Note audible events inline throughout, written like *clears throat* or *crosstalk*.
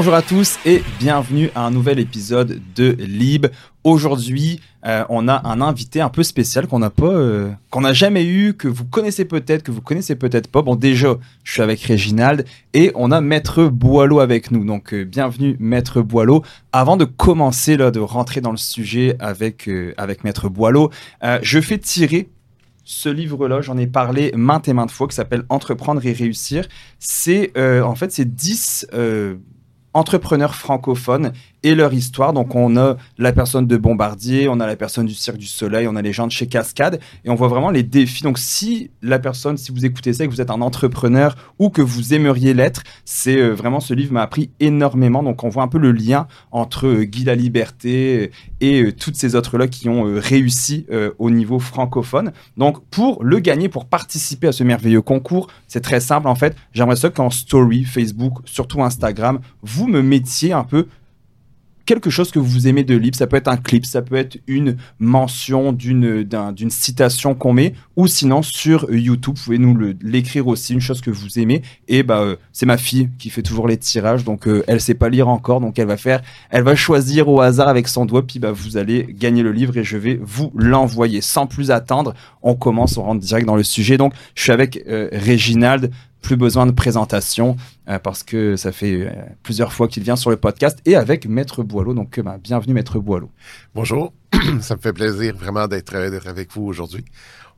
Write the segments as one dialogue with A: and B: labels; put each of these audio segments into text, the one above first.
A: Bonjour à tous et bienvenue à un nouvel épisode de Lib. Aujourd'hui, euh, on a un invité un peu spécial qu'on n'a pas, euh, qu'on n'a jamais eu, que vous connaissez peut-être, que vous connaissez peut-être pas. Bon, déjà, je suis avec Réginald et on a Maître Boileau avec nous. Donc, euh, bienvenue Maître Boileau. Avant de commencer là, de rentrer dans le sujet avec avec Maître Boileau, je fais tirer ce livre-là, j'en ai parlé maintes et maintes fois, qui s'appelle Entreprendre et réussir. C'est en fait c'est 10 entrepreneurs francophones et leur histoire. Donc, on a la personne de Bombardier, on a la personne du Cirque du Soleil, on a les gens de chez Cascade, et on voit vraiment les défis. Donc, si la personne, si vous écoutez ça, que vous êtes un entrepreneur ou que vous aimeriez l'être, c'est euh, vraiment ce livre m'a appris énormément. Donc, on voit un peu le lien entre euh, Guy la Liberté euh, et toutes ces autres-là qui ont réussi au niveau francophone. Donc, pour le gagner, pour participer à ce merveilleux concours, c'est très simple en fait. J'aimerais ça qu'en story, Facebook, surtout Instagram, vous me mettiez un peu quelque chose que vous aimez de libre. Ça peut être un clip, ça peut être une mention d'une citation qu'on met, ou sinon sur YouTube, vous pouvez nous l'écrire aussi, une chose que vous aimez. Et bah euh, c'est ma fille qui fait toujours les tirages, donc euh, elle sait pas lire encore, donc elle va faire, elle va choisir au hasard avec son doigt, puis bah vous allez gagner le livre et je vais vous l'envoyer. Sans plus attendre, on commence, on rentre direct dans le sujet. Donc je suis avec euh, Réginald plus besoin de présentation euh, parce que ça fait euh, plusieurs fois qu'il vient sur le podcast et avec Maître Boileau. Donc, euh, bah, bienvenue Maître Boileau.
B: Bonjour, *clears throat* ça me fait plaisir vraiment d'être avec vous aujourd'hui.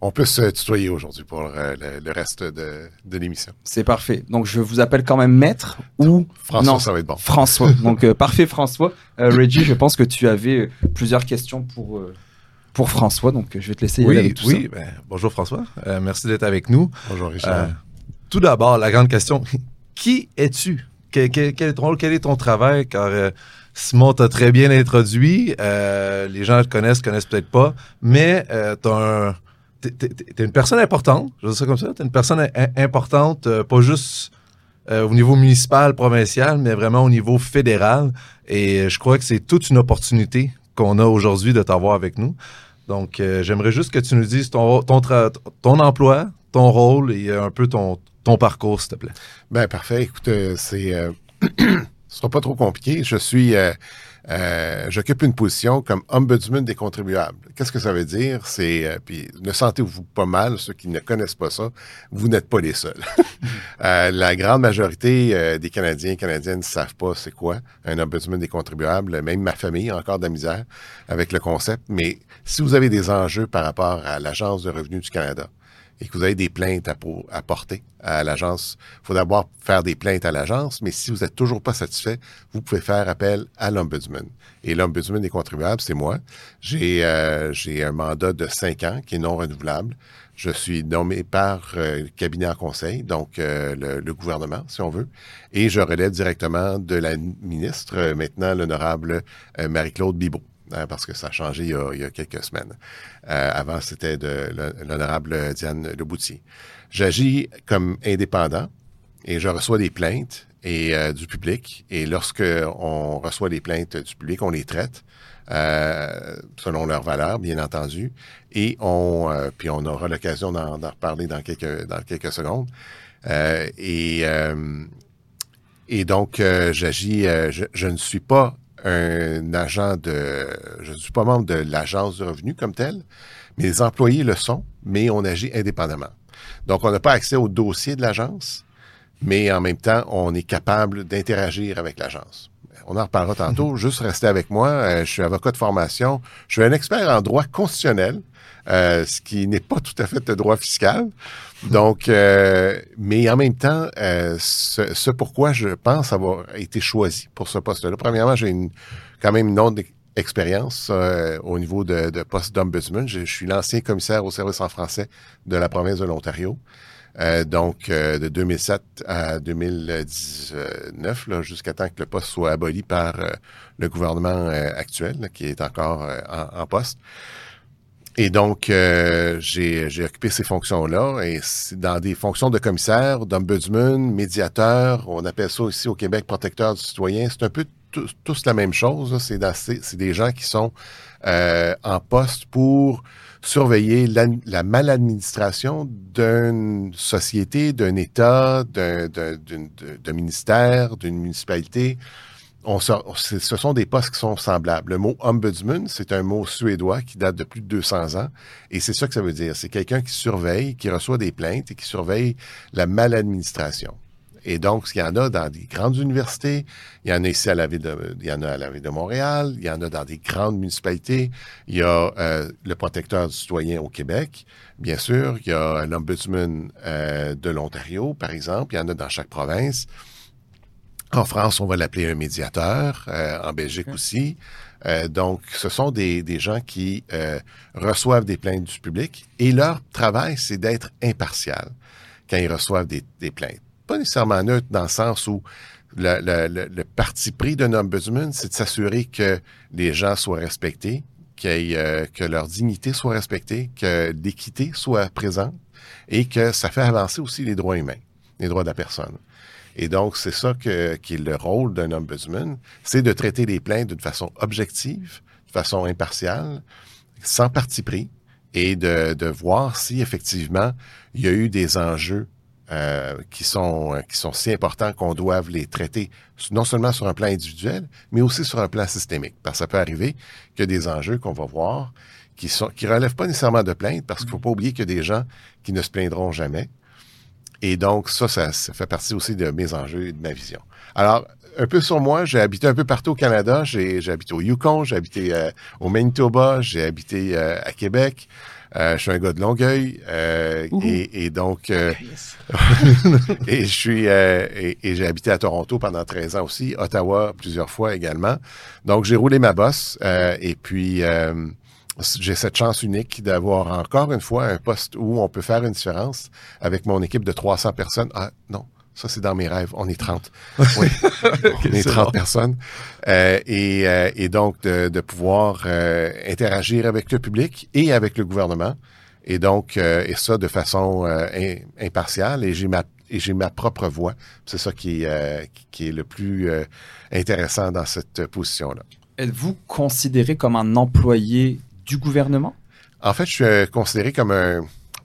B: On peut se tutoyer aujourd'hui pour le, reste de, l'émission.
A: C'est parfait. Donc, je vous appelle quand même Maître ou...
B: François, ça va être bon.
A: François. *laughs* Donc, parfait François. Reggie, je pense que tu avais plusieurs questions pour pour François, donc je vais te laisser y
C: oui,
A: aller tout
C: oui, ben, bonjour François, merci d'être avec nous.
B: Bonjour Richard
C: tout d'abord, la grande question, *laughs* qui es-tu? Quel, est ton rôle? Quel est ton travail? Car euh, Simon t'a très bien introduit. Euh, les gens te connaissent, connaissent peut-être pas, mais euh, t'es une personne importante, je dire ça comme ça. T'es une personne importante, pas juste au niveau municipal, provincial, mais vraiment au niveau fédéral. Et je crois que c'est toute une opportunité qu'on a aujourd'hui de t'avoir avec nous. Donc, j'aimerais juste que tu nous dises ton, ton emploi, ton rôle et un peu ton, ton parcours, s'il te plaît.
B: Ben parfait. Écoute, euh, c'est euh, *clears throat* ce sera pas trop compliqué. Je suis euh, j'occupe une position comme ombudsman des contribuables. Qu'est-ce que ça veut dire? C'est puis ne sentez-vous pas mal, ceux qui ne connaissent pas ça, vous n'êtes pas les seuls. *laughs* la grande majorité des Canadiens et Canadiennes ne savent pas c'est quoi un ombudsman des contribuables. Même ma famille a encore de la misère avec le concept. Mais si vous avez des enjeux par rapport à l'Agence de revenus du Canada, et que vous avez des plaintes à, à porter à l'agence, il faut d'abord faire des plaintes à l'agence, mais si vous n'êtes toujours pas satisfait, vous pouvez faire appel à l'Ombudsman. Et l'Ombudsman des contribuables, c'est moi. J'ai euh, un mandat de cinq ans qui est non renouvelable. Je suis nommé par euh, le cabinet en conseil, donc euh, le, le, gouvernement, si on veut, et je relève directement de la ministre, maintenant l'honorable Marie-Claude Bibot. Hein, parce que ça a changé il y a, quelques semaines. Euh, avant, c'était de l'honorable Diane Leboutier. J'agis comme indépendant et je reçois des plaintes et euh, du public. Et lorsque on reçoit des plaintes du public, on les traite euh, selon leur valeur, bien entendu. Et on, puis on aura l'occasion d'en reparler dans quelques secondes. et et donc, j'agis, je, je, ne suis pas un agent de... Je ne suis pas membre de l'agence de revenus comme tel, mais les employés le sont, mais on agit indépendamment. Donc, on n'a pas accès au dossier de l'agence, mais en même temps, on est capable d'interagir avec l'agence. On en reparlera tantôt. Mhm. Juste rester avec moi. Euh, je suis avocat de formation. Je suis un expert en droit constitutionnel, euh, ce qui n'est pas tout à fait le droit fiscal. Donc, euh, mais en même temps, euh, ce, pourquoi je pense avoir été choisi pour ce poste-là. Premièrement, j'ai une, quand même une autre expérience euh, au niveau de, de poste d'ombudsman. Je, suis l'ancien commissaire au service en français de la province de l'Ontario. donc, de 2007 à 2019, jusqu'à temps que le poste soit aboli par le gouvernement actuel, qui est encore en, en, poste. Et donc, euh, j'ai occupé ces fonctions-là. Et dans des fonctions de commissaire, d'ombudsman, médiateur, on appelle ça aussi au Québec protecteur du citoyen. C'est un peu tous la même chose. C'est des gens qui sont euh, en poste pour surveiller la, la maladministration d'une société, d'un État, d'un ministère, d'une municipalité. Ce sont des postes qui sont semblables. Le mot ombudsman, c'est un mot suédois qui date de plus de 200 ans. Et c'est ça que ça veut dire. C'est quelqu'un qui surveille, qui reçoit des plaintes et qui surveille la maladministration. Et donc, il y en a dans des grandes universités, il y en a ici à la ville de, il y en a à la ville de Montréal, il y en a dans des grandes municipalités. Il y a euh, le protecteur du citoyen au Québec, bien sûr. Il y a un ombudsman euh, de l'Ontario, par exemple. Il y en a dans chaque province. En France, on va l'appeler un médiateur. euh, en Belgique aussi. Euh, donc, ce sont des, des gens qui euh, reçoivent des plaintes du public et leur travail, c'est d'être impartial quand ils reçoivent des, des plaintes. Pas nécessairement neutre dans le sens où le, le- le- le parti pris d'un ombudsman, c'est de s'assurer que les gens soient respectés, ait, euh, que leur dignité soit respectée, que l'équité soit présente et que ça fait avancer aussi les droits humains, les droits de la personne. Et donc, c'est ça que, qui est le rôle d'un ombudsman, c'est de traiter les plaintes d'une façon objective, de façon impartiale, sans parti pris, et de, voir si effectivement il y a eu des enjeux euh, qui sont qui sont si importants qu'on doive les traiter non seulement sur un plan individuel, mais aussi sur un plan systémique. Parce que ça peut arriver a des enjeux qu'on va voir qui sont qui relèvent pas nécessairement de plainte, parce qu'il faut pas oublier qu'il y a des gens qui ne se plaindront jamais. Et donc, ça, ça, ça fait partie aussi de mes enjeux et de ma vision. Alors, un peu sur moi, j'ai habité un peu partout au Canada. J'ai habité au Yukon, j'ai habité euh, au Manitoba, j'ai habité euh, à Québec. Euh, je suis un gars de Longueuil euh, et, et donc euh, *laughs* et je suis et, et j'ai habité à Toronto pendant 13 ans aussi, Ottawa plusieurs fois également. Donc j'ai roulé ma bosse et puis j'ai cette chance unique d'avoir encore une fois un poste où on peut faire une différence avec mon équipe de 300 personnes. Ah non, ça c'est dans mes rêves. On est 30. *laughs* Oui, on est
C: c'est
B: 30
C: bon.
B: personnes. Euh, et, euh, et donc de, de pouvoir euh, interagir avec le public et avec le gouvernement. Et donc, euh, et ça de façon euh, im- impartiale. Et j'ai ma et j'ai ma propre voix. C'est ça qui, euh, qui, qui est le plus euh, intéressant dans cette position-là.
A: Êtes-vous considéré comme un employé du gouvernement?
B: En fait, je suis euh, considéré comme un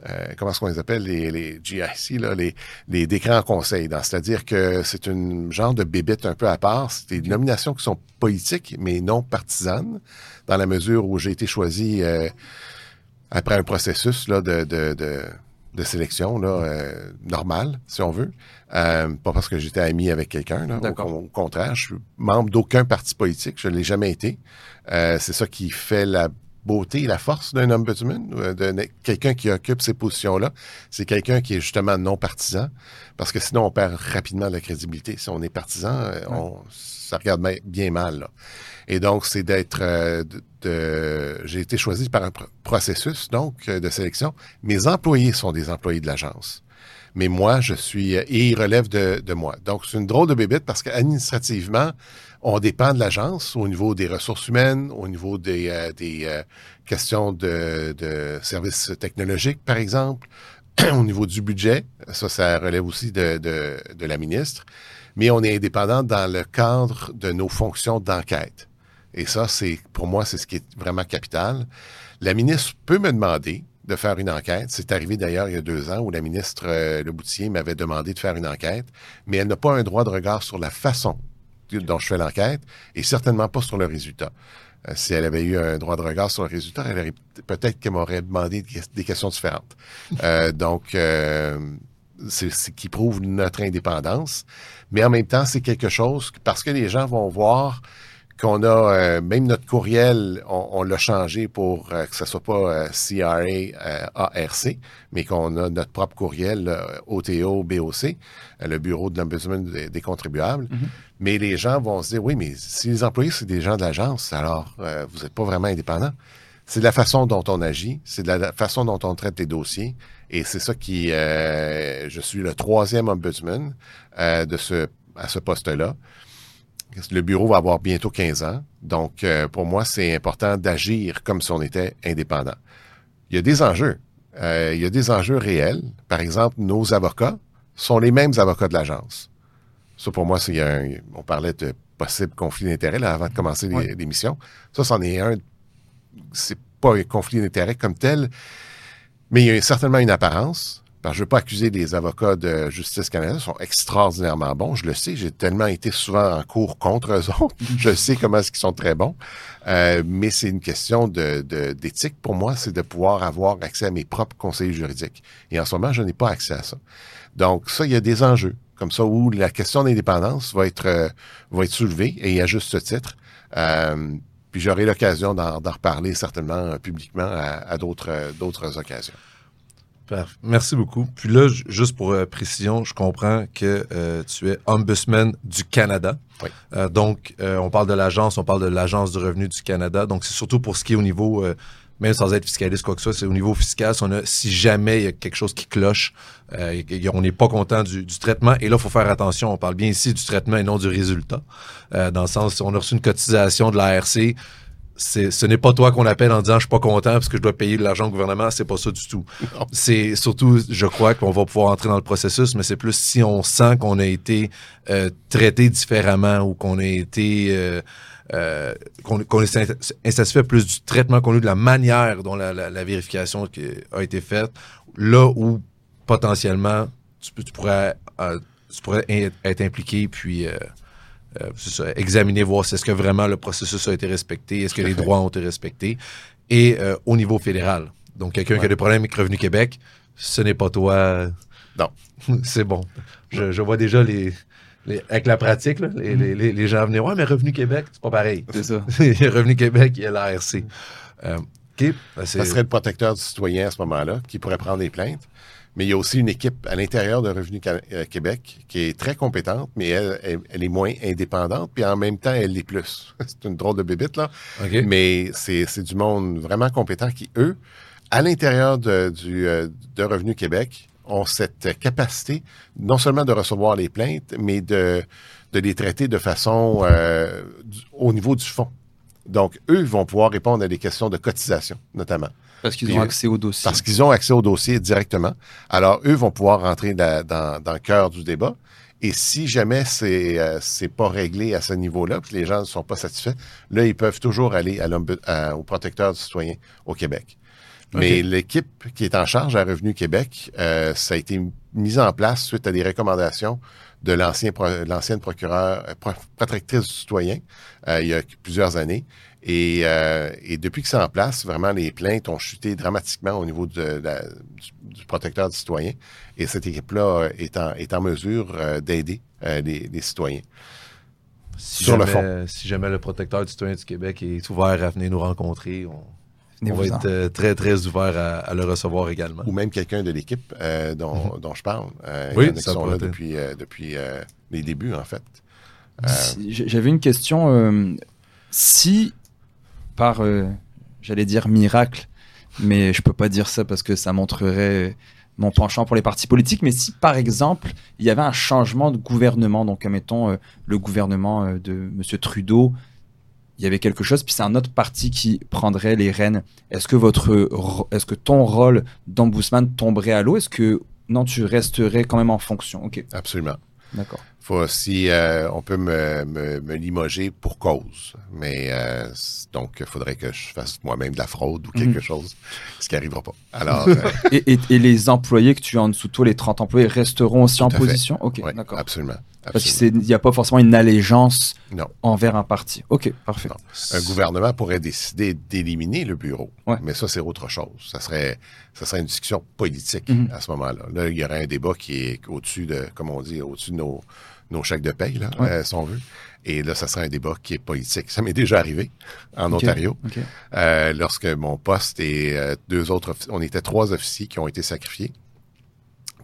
B: euh, comment est-ce qu'on les appelle les, les GIC, là, les, les décrets en conseil. C'est-à-dire que c'est une genre de bébête un peu à part. C'est des nominations qui sont politiques, mais non partisanes, dans la mesure où j'ai été choisi euh, après un processus là, de, de, de, de sélection là, euh, normal, si on veut. Pas parce que j'étais ami avec quelqu'un. Au, contraire, je suis membre d'aucun parti politique. Je ne l'ai jamais été. C'est ça qui fait la beauté et la force d'un ombudsman, euh, de quelqu'un qui occupe ces positions-là. C'est quelqu'un qui est justement non partisan, parce que sinon on perd rapidement la crédibilité. Si on est partisan, euh, on, ça regarde ma- bien mal. là. Et donc, c'est d'être... euh, J'ai été choisi par un pr- processus, donc, euh, de sélection. Mes employés sont des employés de l'agence. Mais moi, je suis... euh, Et ils relèvent de, de moi. Donc, c'est une drôle de bébête parce qu'administrativement, on dépend de l'agence au niveau des ressources humaines, au niveau des, euh, euh, questions de, services technologiques, par exemple, *clears throat* au niveau du budget. Ça, ça relève aussi de la ministre. Mais on est indépendant dans le cadre de nos fonctions d'enquête. Et ça, c'est pour moi, c'est ce qui est vraiment capital. La ministre peut me demander de faire une enquête. C'est arrivé d'ailleurs il y a deux ans où la ministre euh, Le Boutier m'avait demandé de faire une enquête, mais elle n'a pas un droit de regard sur la façon dont je fais l'enquête et certainement pas sur le résultat. Euh, si elle avait eu un droit de regard sur le résultat, elle aurait peut-être qu'elle m'aurait demandé des questions différentes. *laughs* Euh, donc, euh, c'est ce qui prouve notre indépendance. Mais en même temps, c'est quelque chose que- parce que les gens vont voir qu'on a euh, même notre courriel, on, on l'a changé pour euh, que ce soit pas euh, CRA euh, ARC, mais qu'on a notre propre courriel euh, OTO BOC, le bureau de l'ombudsman des, des contribuables. Mais les gens vont se dire oui, mais si les employés c'est des gens de l'agence, alors euh, vous n'êtes pas vraiment indépendant. C'est de la façon dont on agit, c'est de la façon dont on traite les dossiers, et c'est ça qui, euh, je suis le troisième ombudsman euh, de ce à ce poste-là. Le bureau va avoir bientôt 15 ans. Donc, euh, pour moi, c'est important d'agir comme si on était indépendant. Il y a des enjeux. Euh, il y a des enjeux réels. Par exemple, nos avocats sont les mêmes avocats de l'agence. Ça, pour moi, c'est un, on parlait de possible conflit d'intérêts avant de commencer l'émission. Ça, c'en est un. C'est pas un conflit d'intérêts comme tel, mais il y a certainement une apparence. Parce que je veux pas accuser les avocats de Justice Canada, ils sont extraordinairement bons. Je le sais, j'ai tellement été souvent en cours contre eux autres. *laughs* je sais comment est-ce qu'ils sont très bons. Euh, mais c'est une question de, de- d'éthique pour moi, c'est de pouvoir avoir accès à mes propres conseillers juridiques. Et en ce moment, je n'ai pas accès à ça. Donc ça, il y a des enjeux comme ça où la question d'indépendance va être euh, va être soulevée et à juste titre. Euh, puis j'aurai l'occasion d'en, reparler certainement euh, publiquement à, à d'autres d'autres occasions.
C: Parfait. Merci beaucoup. Puis là, ju- juste pour euh, précision, je comprends que euh, tu es ombudsman du Canada.
B: Oui.
C: Euh, donc, euh, on parle de l'agence, on parle de l'Agence du revenu du Canada. Donc, c'est surtout pour ce qui est au niveau, euh, même sans être fiscaliste quoi que ce soit, c'est au niveau fiscal. Si, on a- si jamais il y a quelque chose qui cloche, euh, on n'est pas content du, du traitement. Et là, il faut faire attention. On parle bien ici du traitement et non du résultat. Euh, dans le sens, on a reçu une cotisation de l'ARC, ce n'est pas toi qu'on appelle en disant je suis pas content parce que je dois payer de l'argent au gouvernement, c'est pas ça du tout. *laughs* C'est surtout, je crois qu'on va pouvoir entrer dans le processus, mais c'est plus si on sent qu'on a été euh, traité différemment ou qu'on a été euh, euh, qu'on, est ins- insatisfait plus du traitement qu'on a eu, de la manière dont la, la- la vérification a été faite, là où potentiellement tu, tu pourrais tu pourrais être impliqué puis ça, examiner, voir si est-ce que vraiment le processus a été respecté, est-ce que les droits ont été respectés, et euh, au niveau fédéral. Donc, quelqu'un qui a des problèmes avec Revenu Québec, ce n'est pas toi.
B: Non. *laughs*
C: c'est bon. Je, je vois déjà les, les- avec la pratique, là, les, les- les- les gens venir. Ouais, mais Revenu Québec, c'est pas pareil.
A: C'est ça. *laughs*
C: Revenu Québec, il y a l'ARC. Euh, OK. Ben,
B: Ça serait le protecteur du citoyen à ce moment-là qui pourrait prendre des plaintes. Mais il y a aussi une équipe à l'intérieur de Revenu euh, Québec qui est très compétente, mais elle, elle, elle est moins indépendante, puis en même temps, elle l'est plus. *laughs* c'est une drôle de bébite, là. Mais c'est c'est du monde vraiment compétent qui, eux, à l'intérieur de, du, euh, de Revenu Québec, ont cette capacité non seulement de recevoir les plaintes, mais de, de les traiter de façon euh, du- au niveau du fond. Donc, eux vont pouvoir répondre à des questions de cotisation, notamment.
A: Parce qu'ils ont accès au dossier.
B: Parce qu'ils ont accès au dossier directement. Alors, eux vont pouvoir rentrer dans, dans, dans le cœur du débat. Et si jamais c'est euh, c'est pas réglé à ce niveau-là, puis les gens ne sont pas satisfaits, là, ils peuvent toujours aller à l'ombu- à- au protecteur du citoyen au Québec. Mais l'équipe qui est en charge à Revenu Québec, euh, ça a été mis en place suite à des recommandations de pro- l'ancienne procureure, euh, pro- protectrice du citoyen euh, il y a plusieurs années. Et, euh, et depuis que c'est en place, vraiment, les plaintes ont chuté dramatiquement au niveau de du, du protecteur du citoyen. Et cette équipe-là euh, est en, est en mesure euh, d'aider euh, les, les citoyens.
C: si
B: sur le
C: jamais- Si jamais le protecteur du citoyen du Québec est ouvert à venir nous rencontrer, on, on va être euh, très, très ouvert à, à le recevoir également.
B: Ou même quelqu'un de l'équipe euh, dont, dont je parle. Euh,
C: Oui,
B: il y en a qui
C: ça
B: sont là
C: être.
B: depuis, euh, depuis euh, les débuts, en fait. Euh,
A: J'avais une question. euh, si, par, euh, j'allais dire miracle, mais je peux pas dire ça parce que ça montrerait mon penchant pour les partis politiques, mais si, par exemple, il y avait un changement de gouvernement, donc, mettons, euh, le gouvernement euh, de M. Trudeau, il y avait quelque chose, puis c'est un autre parti qui prendrait les rênes. Est-ce que votre, est-ce que ton rôle d'ombudsman tomberait à l'eau? Est-ce que non, tu resterais quand même en fonction? Ok,
B: absolument.
A: D'accord.
B: Faut, si euh, on peut me, me, me limoger pour cause, mais euh, donc il faudrait que je fasse moi-même de la fraude ou quelque
A: Mhm.
B: chose, ce qui n'arrivera pas. Alors, euh,
A: Et, et- et les employés que tu as en dessous de toi, les 30 employés, resteront aussi en
B: Tout
A: position? Ok,
B: ouais,
A: d'accord.
B: absolument.
A: Parce qu'il n'y a pas forcément une allégeance
B: Non.
A: envers un parti. Ok, parfait.
B: Non. Un gouvernement pourrait décider d'éliminer le bureau,
A: Ouais.
B: mais ça, c'est autre chose. Ça serait, ça serait une discussion politique
A: Mhm.
B: à ce moment-là. Là, il y aurait un débat qui est au-dessus de, comme on dit, au-dessus de nos, nos chèques de paye, là,
A: Ouais.
B: euh, si on veut. Et là, ça serait un débat qui est politique. Ça m'est déjà arrivé en Ontario. Euh, lorsque mon poste et euh, deux autres, on était trois officiers qui ont été sacrifiés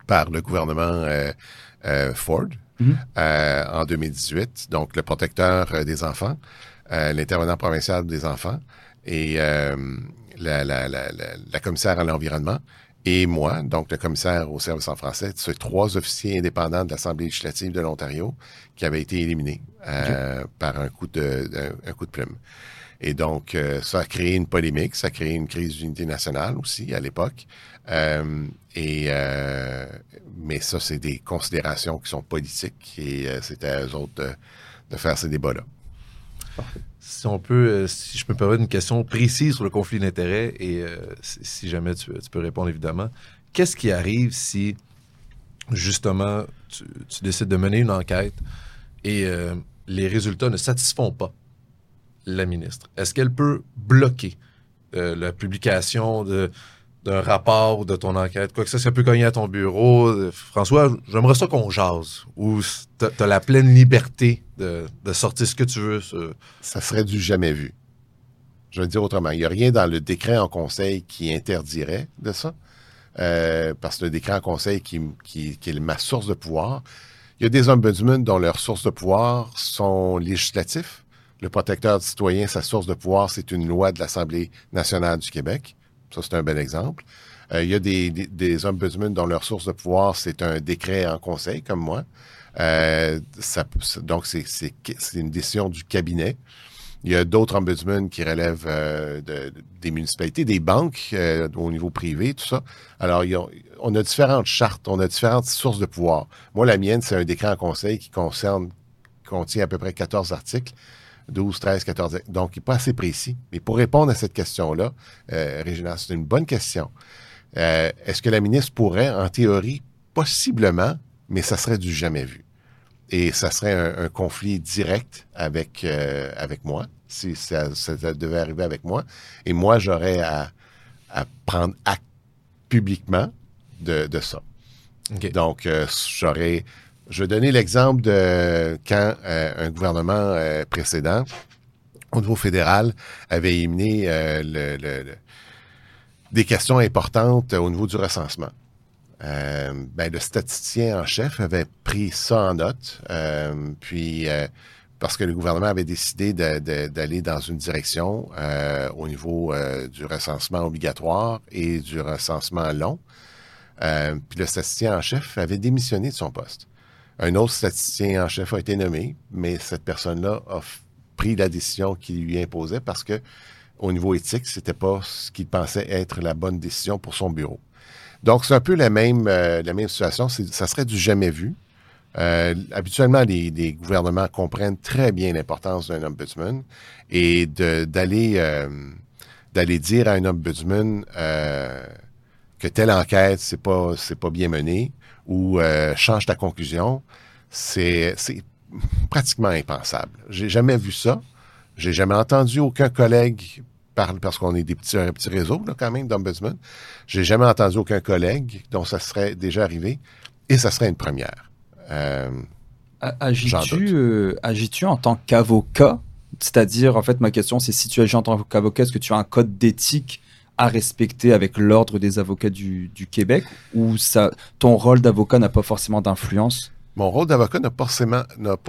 B: par le gouvernement Ford
A: Mhm.
B: en 2018. Donc, le protecteur des enfants, l'intervenant provincial des enfants et la, la, la, la, la commissaire à l'environnement et moi, donc le commissaire au service en français, ces trois officiers indépendants de l'Assemblée législative de l'Ontario qui avaient été éliminés euh, par un coup de, un, un coup de plume. Et donc, euh, ça a créé une polémique, ça a créé une crise d'unité nationale aussi à l'époque. Euh, et mais ça, c'est des considérations qui sont politiques et c'était à eux autres de, de faire ces débats-là.
C: Si on peut, euh, si je peux me permettre une question précise sur le conflit d'intérêts et euh, si, jamais tu, peux répondre évidemment, qu'est-ce qui arrive si, justement, tu, tu décides de mener une enquête et euh, les résultats ne satisfont pas la ministre? Est-ce qu'elle peut bloquer la publication de d'un rapport de ton enquête, quoi que ça, ça peut cogner à ton bureau. François, j'aimerais ça qu'on jase, ou t'as as la pleine liberté de, de sortir ce que tu veux.
B: Ça serait du jamais vu. Je le dire autrement. Il n'y a rien dans le décret en conseil qui interdirait de ça. Euh, parce que le décret en conseil qui, qui, est ma source de pouvoir. Il y a des ombudsmen dont leur source de pouvoir sont législatifs. Le protecteur du citoyen, sa source de pouvoir, c'est une loi de l'Assemblée nationale du Québec. Ça, c'est un bel exemple. Euh, il y a des, des, dont leur source de pouvoir, c'est un décret en conseil, comme moi. Euh, donc, c'est une décision du cabinet. Il y a d'autres ombudsmen qui relèvent euh, de- de- des municipalités, des banques au niveau privé, tout ça. Alors, on a différentes chartes, on a différentes sources de pouvoir. Moi, la mienne, c'est un décret en conseil qui contient à peu près 14 articles. 12, 13, 14. Donc, il n'est pas assez précis. Mais pour répondre à cette question-là, euh, Régina, c'est une bonne question. Euh, Est-ce que la ministre pourrait, en théorie, possiblement, mais ça serait du jamais vu. Et ça serait un, un conflit direct avec, euh, avec moi, si ça, ça devait arriver avec moi. Et moi, j'aurais à, à prendre acte publiquement de, de ça. Donc, euh, j'aurais. Je vais donner l'exemple de quand euh, un gouvernement euh, précédent, au niveau fédéral, avait éliminé euh, des questions importantes au niveau du recensement. Ben, le statisticien en chef avait pris ça en note, puis parce que le gouvernement avait décidé d'aller dans une direction au niveau du recensement obligatoire et du recensement long. Puis le statisticien en chef avait démissionné de son poste. Un autre statisticien en chef a été nommé, mais cette personne-là a pris la décision qui lui imposait parce que au niveau éthique, c'était pas ce qu'il pensait être la bonne décision pour son bureau. Donc, c'est un peu la même, euh, la même situation. Ça serait du jamais vu. Euh, habituellement, les, gouvernements comprennent très bien l'importance d'un ombudsman et d'aller euh, d'aller dire à un ombudsman que telle enquête c'est pas c'est pas bien menée ou euh, change ta conclusion, c'est c'est pratiquement impensable. J'ai jamais vu ça. J'ai jamais entendu aucun collègue parler parce qu'on est des petits un petit réseau là, quand même d'ombudsman. J'ai jamais entendu aucun collègue dont ça serait déjà arrivé et ça serait une première. Euh.
A: Agis-tu euh, agis-tu en tant qu'avocat? C'est-à-dire, en fait, ma question, c'est si tu agis en tant qu'avocat, est-ce que tu as un code d'éthique à respecter avec l'ordre des avocats du, du Québec ou ça, ton rôle d'avocat n'a pas forcément d'influence?
B: Mon rôle d'avocat n'a pas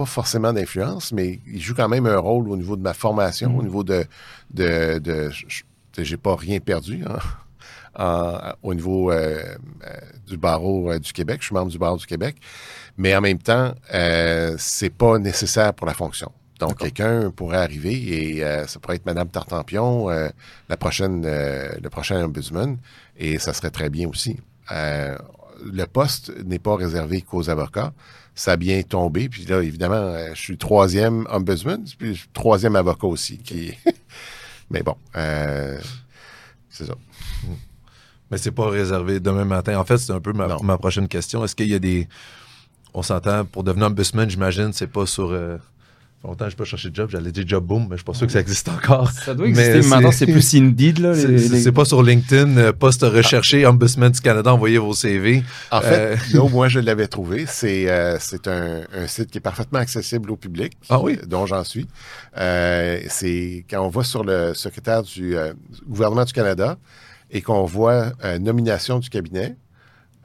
B: forcément, d'influence, mais il joue quand même un rôle au niveau de ma formation, au niveau de, de, de, j'ai pas rien perdu hein, *laughs* en- au niveau euh, euh, du barreau euh, du Québec. Je suis membre du barreau du Québec, mais en même temps, euh, c'est pas nécessaire pour la fonction. Donc, quelqu'un pourrait arriver et euh, ça pourrait être Madame Tartampion, euh, la prochaine, euh, le prochain ombudsman, et ça serait très bien aussi. Le poste n'est pas réservé qu'aux avocats. Ça a bien tombé. Puis là, évidemment, je suis troisième ombudsman, puis je suis troisième avocat aussi. Qui... *laughs* Mais bon, euh, c'est ça.
C: Mais c'est pas réservé demain matin. En fait, c'est un peu ma, ma prochaine question. Est-ce qu'il y a des. On s'entend, pour devenir ombudsman, j'imagine, c'est pas sur. Euh, longtemps je pas cherché de job. J'allais dire job boom, mais je suis pas sûr que ça existe encore.
A: Ça doit
C: Mais
A: exister, mais maintenant
C: c'est-
A: plus Indeed. Là,
C: C'est
A: les-
C: pas sur LinkedIn, euh, poste recherché, Ombudsman du Canada, envoyez vos CV.
B: En fait,
C: Euh,
B: là où *laughs* moi je l'avais trouvé, c'est euh, c'est un, un site qui est parfaitement accessible au public,
C: Ah oui?
B: euh, dont j'en suis. Euh, c'est quand on va sur le secrétaire du euh, gouvernement du Canada et qu'on voit euh, nomination du cabinet,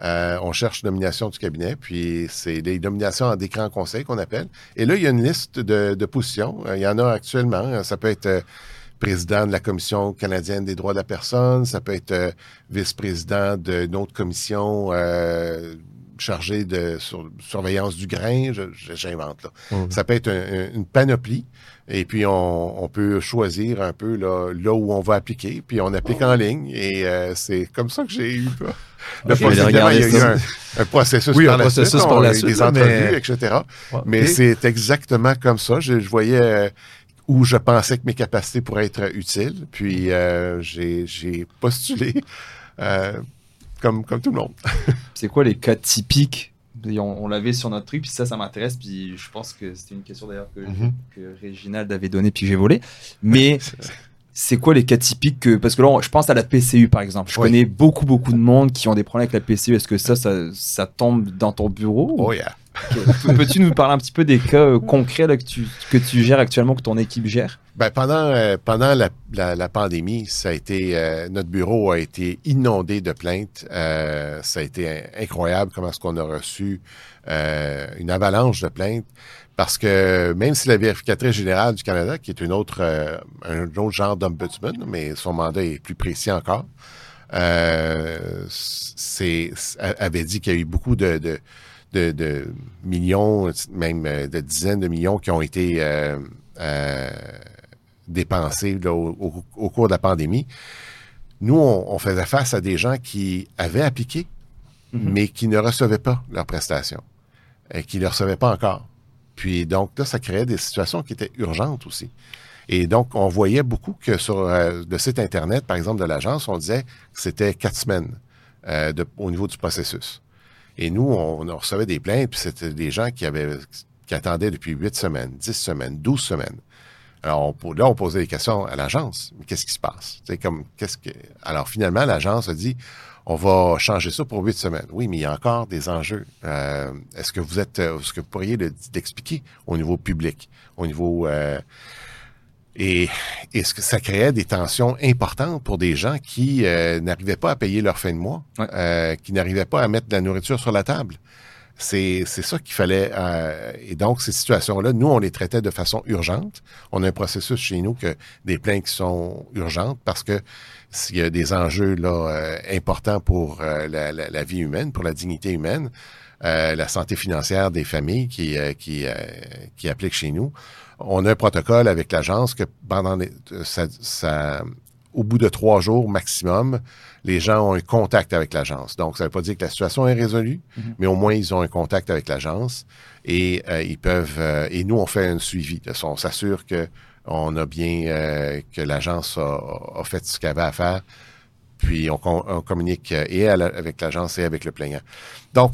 B: euh, on cherche nomination du cabinet, puis c'est les nominations en décret en conseil qu'on appelle. Et là, il y a une liste de, de positions. Euh, il y en a actuellement. Ça peut être euh, président de la Commission canadienne des droits de la personne, ça peut être euh, vice-président d'une autre commission euh, chargée de sur- surveillance du grain, j'invente là.
C: Mhm.
B: Ça peut être un- un- une panoplie. Et puis, on, on peut choisir un peu là, là où on va appliquer. Puis, on applique en ligne. Et euh, c'est comme ça que j'ai eu. là. Là,
A: Ok,
B: pas
A: je vais
B: évidemment, il y a eu un, un processus
C: Oui,
B: par
C: un
B: la
C: processus
B: suite.
C: par
B: on
C: la
B: a eu
C: suite,
B: Des entrevues,
C: mais-
B: etc.
C: Ouais,
B: Mais c'est exactement comme ça. Je, je voyais euh, où je pensais que mes capacités pourraient être utiles. Puis, euh, j'ai j'ai postulé. Euh, comme, comme tout le monde.
A: C'est quoi les cas typiques on, on l'avait sur notre truc, puis ça, ça m'intéresse. Puis je pense que c'était une question d'ailleurs que,
C: Mhm.
A: que Réginald avait donnée, puis que j'ai volé. Mais c'est quoi les cas typiques que, Parce que là, je pense à la PCU par exemple. Je
B: Oui.
A: connais beaucoup, beaucoup de monde qui ont des problèmes avec la PCU. Est-ce que ça, ça, ça tombe dans ton bureau
B: Oh yeah.
A: Peux-tu nous parler un petit peu des cas euh, concrets que, tu, que tu gères actuellement, que ton équipe gère?
B: Ben, pendant euh, pendant la, pandémie, ça a été euh, notre bureau a été inondé de plaintes. Ça a été in- incroyable comment est-ce qu'on a reçu une avalanche de plaintes. Parce que même si la vérificatrice générale du Canada, qui est une autre un autre genre d'ombudsman, mais son mandat est plus précis encore, c'est avait dit qu'il y a eu beaucoup de de, de millions, même euh, de dizaines de millions qui ont été euh, euh, dépensés là, au, au- au cours de la pandémie. Nous, on, on faisait face à des gens qui avaient appliqué,
A: Mhm.
B: mais qui ne recevaient pas leurs prestations et qui ne recevaient pas encore. Puis donc, là, ça créait des situations qui étaient urgentes aussi. Et donc, on voyait beaucoup que sur euh, le site Internet, par exemple, de l'agence, on disait que c'était quatre semaines euh, de- au niveau du processus. Et nous, on, on recevait des plaintes, puis c'était des gens qui avaient qui attendaient depuis huit semaines, dix semaines, douze semaines. Alors on, là, on posait des questions à l'agence. Qu'est-ce qui se passe? C'est comme qu'est-ce que. Alors finalement, l'agence a dit on va changer ça pour huit semaines. Oui, mais il y a encore des enjeux. Euh, est-ce que vous êtes euh, est-ce que vous pourriez le- l'expliquer au niveau public, au niveau euh, et que ça créait des tensions importantes pour des gens qui euh, n'arrivaient pas à payer leur fin de mois,
A: Ouais.
B: euh, qui n'arrivaient pas à mettre de la nourriture sur la table? C'est c'est ça qu'il fallait. euh, et donc, ces situations-là, nous, on les traitait de façon urgente. On a un processus chez nous que des plaintes qui sont urgentes parce que s'il y a des enjeux là euh, importants pour euh, la, la- la vie humaine, pour la dignité humaine, euh, la santé financière des familles qui, euh, qui, euh, qui appliquent chez nous. On a un protocole avec l'agence que pendant les, ça, ça- au bout de trois jours maximum, les gens ont un contact avec l'agence. Donc, ça ne veut pas dire que la situation est résolue,
A: Mhm.
B: mais au moins ils ont un contact avec l'agence et euh, ils peuvent. euh, et nous, on fait un suivi. De ça. On s'assure que on a bien euh, que l'agence a, a fait ce qu'elle avait à faire. Puis on, com- on communique et la- avec l'agence et avec le plaignant. Donc,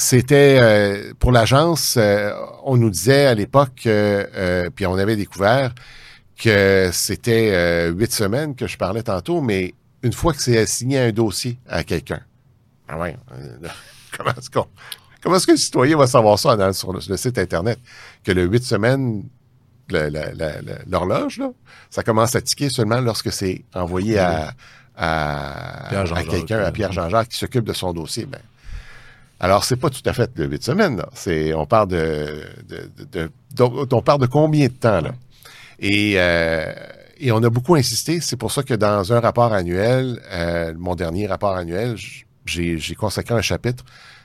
B: c'était euh, pour l'agence, euh, on nous disait à l'époque, euh, euh, puis on avait découvert que c'était euh, huit semaines que je parlais tantôt, mais une fois que c'est assigné un dossier à quelqu'un, ah ouais, euh, *laughs* comment est-ce qu'on, comment est-ce que le citoyen va savoir ça dans- sur le, le site internet? Que le huit semaines, l'horloge là, ça commence à tiquer seulement lorsque c'est envoyé à à, à quelqu'un, à Pierre Jean-Jacques qui s'occupe de son dossier. Ben, alors, c'est pas tout à fait de huit semaines. C'est, on parle de, de, de- de- on parle de combien de temps, là? Et, euh, et on a beaucoup insisté. C'est pour ça que dans un rapport annuel, euh, mon dernier rapport annuel, j'ai, j'ai consacré un chapitre